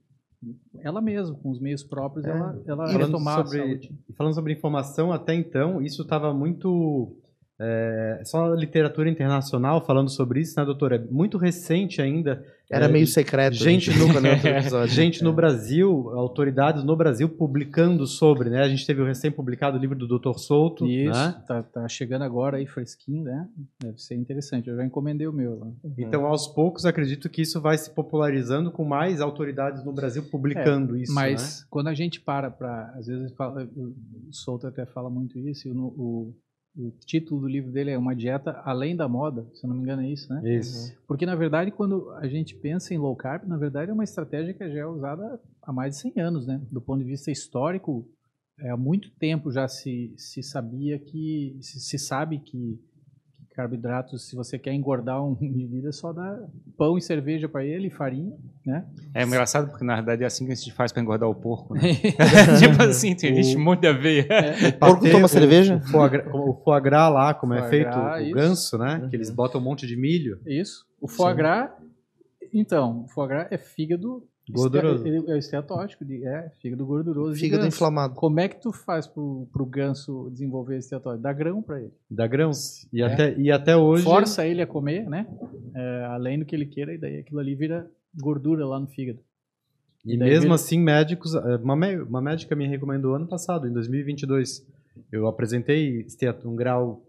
ela mesma, com os meios próprios, É. ela, ela Falando retomar sobre- a saúde. E falando sobre informação, até então, isso estava muito é, só literatura internacional falando sobre isso, né, doutor? É muito recente ainda. Era é, meio secreto. gente a no- episódio. Gente no Brasil, autoridades no Brasil publicando sobre, né? A gente teve o recém-publicado livro do Dr. Souto, Isso, né? tá, tá chegando agora aí fresquinho, né? Deve ser interessante. Eu já encomendei o meu. lá. Então, aos poucos, acredito que isso vai se popularizando com mais autoridades no Brasil publicando isso, né? Mas quando a gente para para. Às vezes fala, o Souto até fala muito isso, e o, o, o título do livro dele é Uma Dieta Além da Moda, se eu não me engano é isso, né? Isso. Porque, na verdade, quando a gente pensa em low carb, na verdade é uma estratégia que já é usada há mais de 100 anos, né? Do ponto de vista histórico, é, há muito tempo já se, se sabia que, se, se sabe que carboidratos, se você quer engordar um indivíduo, é só dar pão e cerveja para ele, farinha, né? É engraçado porque na verdade é assim que a gente faz pra engordar o porco, né? tipo assim, tem gente um monte de aveia. Porco toma o- cerveja? O foie, gras, o foie gras lá, como é feito gras, o isso. ganso, né? Uhum. Que eles botam um monte de milho. Isso. O foie Sim. gras, então, o foie gras é fígado Gorduroso. este- É esteatótico, de- é fígado gorduroso. Fígado inflamado. Como é que tu faz pro, pro ganso desenvolver esse esteatótico? Dá grão para ele. Da grãos. E, É. até, e até hoje. Força ele a comer, né? É, além do que ele queira, e daí aquilo ali vira gordura lá no fígado. E Daí mesmo vira- assim, médicos. eh, Uma, uma médica me recomendou ano passado, em 2022. Eu apresentei um grau.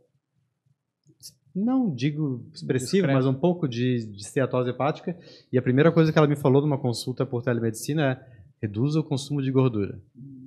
Não digo expressivo, Discreto. mas um pouco de, de esteatose hepática. E a primeira coisa que ela me falou numa consulta por telemedicina é: reduza o consumo de gordura.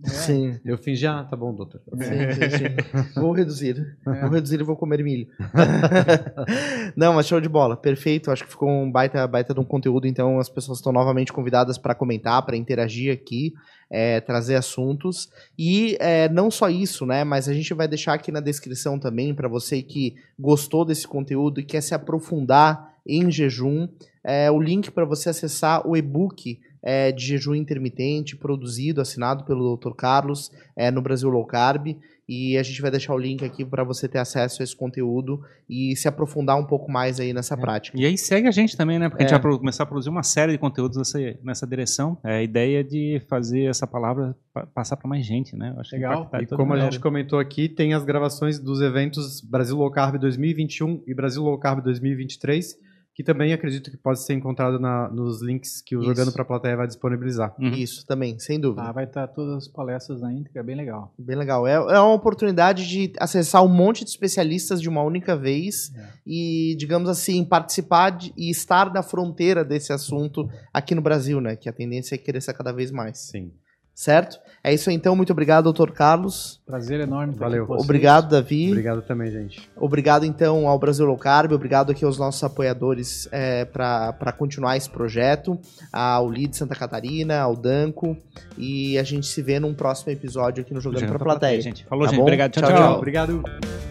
Sim. Eu fingi, ah, tá bom, doutor. Sim, sim, sim. Vou reduzir. É. Vou reduzir e vou comer milho. Não, mas show de bola. Perfeito. Acho que ficou um baita, baita de um conteúdo. Então, as pessoas estão novamente convidadas para comentar, para interagir aqui, é, trazer assuntos. E é, não só isso, né? Mas a gente vai deixar aqui na descrição também, para você que gostou desse conteúdo e quer se aprofundar em jejum, é, o link para você acessar o e-book é, de jejum intermitente, produzido, assinado pelo Dr. Carlos, é, no Brasil Low Carb. E a gente vai deixar o link aqui para você ter acesso a esse conteúdo e se aprofundar um pouco mais aí nessa prática. E aí segue a gente também, né? Porque a É. gente vai pro- começar a produzir uma série de conteúdos nessa, nessa direção. É a ideia de fazer essa palavra pa- passar para mais gente, né? Eu acho que Legal. E como a gente comentou aqui, tem as gravações dos eventos Brasil Low Carb 2021 e Brasil Low Carb 2023, que também acredito que pode ser encontrado na- nos links que o Isso. Jogando para a Plateia vai disponibilizar. Uhum. Isso também, sem dúvida. Ah, vai estar todas as palestras na íntegra, bem legal. Bem legal. É, é uma oportunidade de acessar um monte de especialistas de uma única vez É. e, digamos assim, participar de- e estar na fronteira desse assunto aqui no Brasil, né? Que a tendência é crescer cada vez mais. Sim. Certo? É isso aí, então. Muito obrigado, doutor Carlos. Prazer enorme. estar Valeu. aqui com vocês. Obrigado, Davi. Obrigado também, gente. Obrigado, então, ao Brasil Low Carb. Obrigado aqui aos nossos apoiadores é, para continuar esse projeto. Ao Lead Santa Catarina, ao Danco. E a gente se vê num próximo episódio aqui no Jogando, Jogando pra pra Plateia. gente. Falou, Tá gente. bom? Obrigado. Tchau, tchau. tchau. tchau. Obrigado.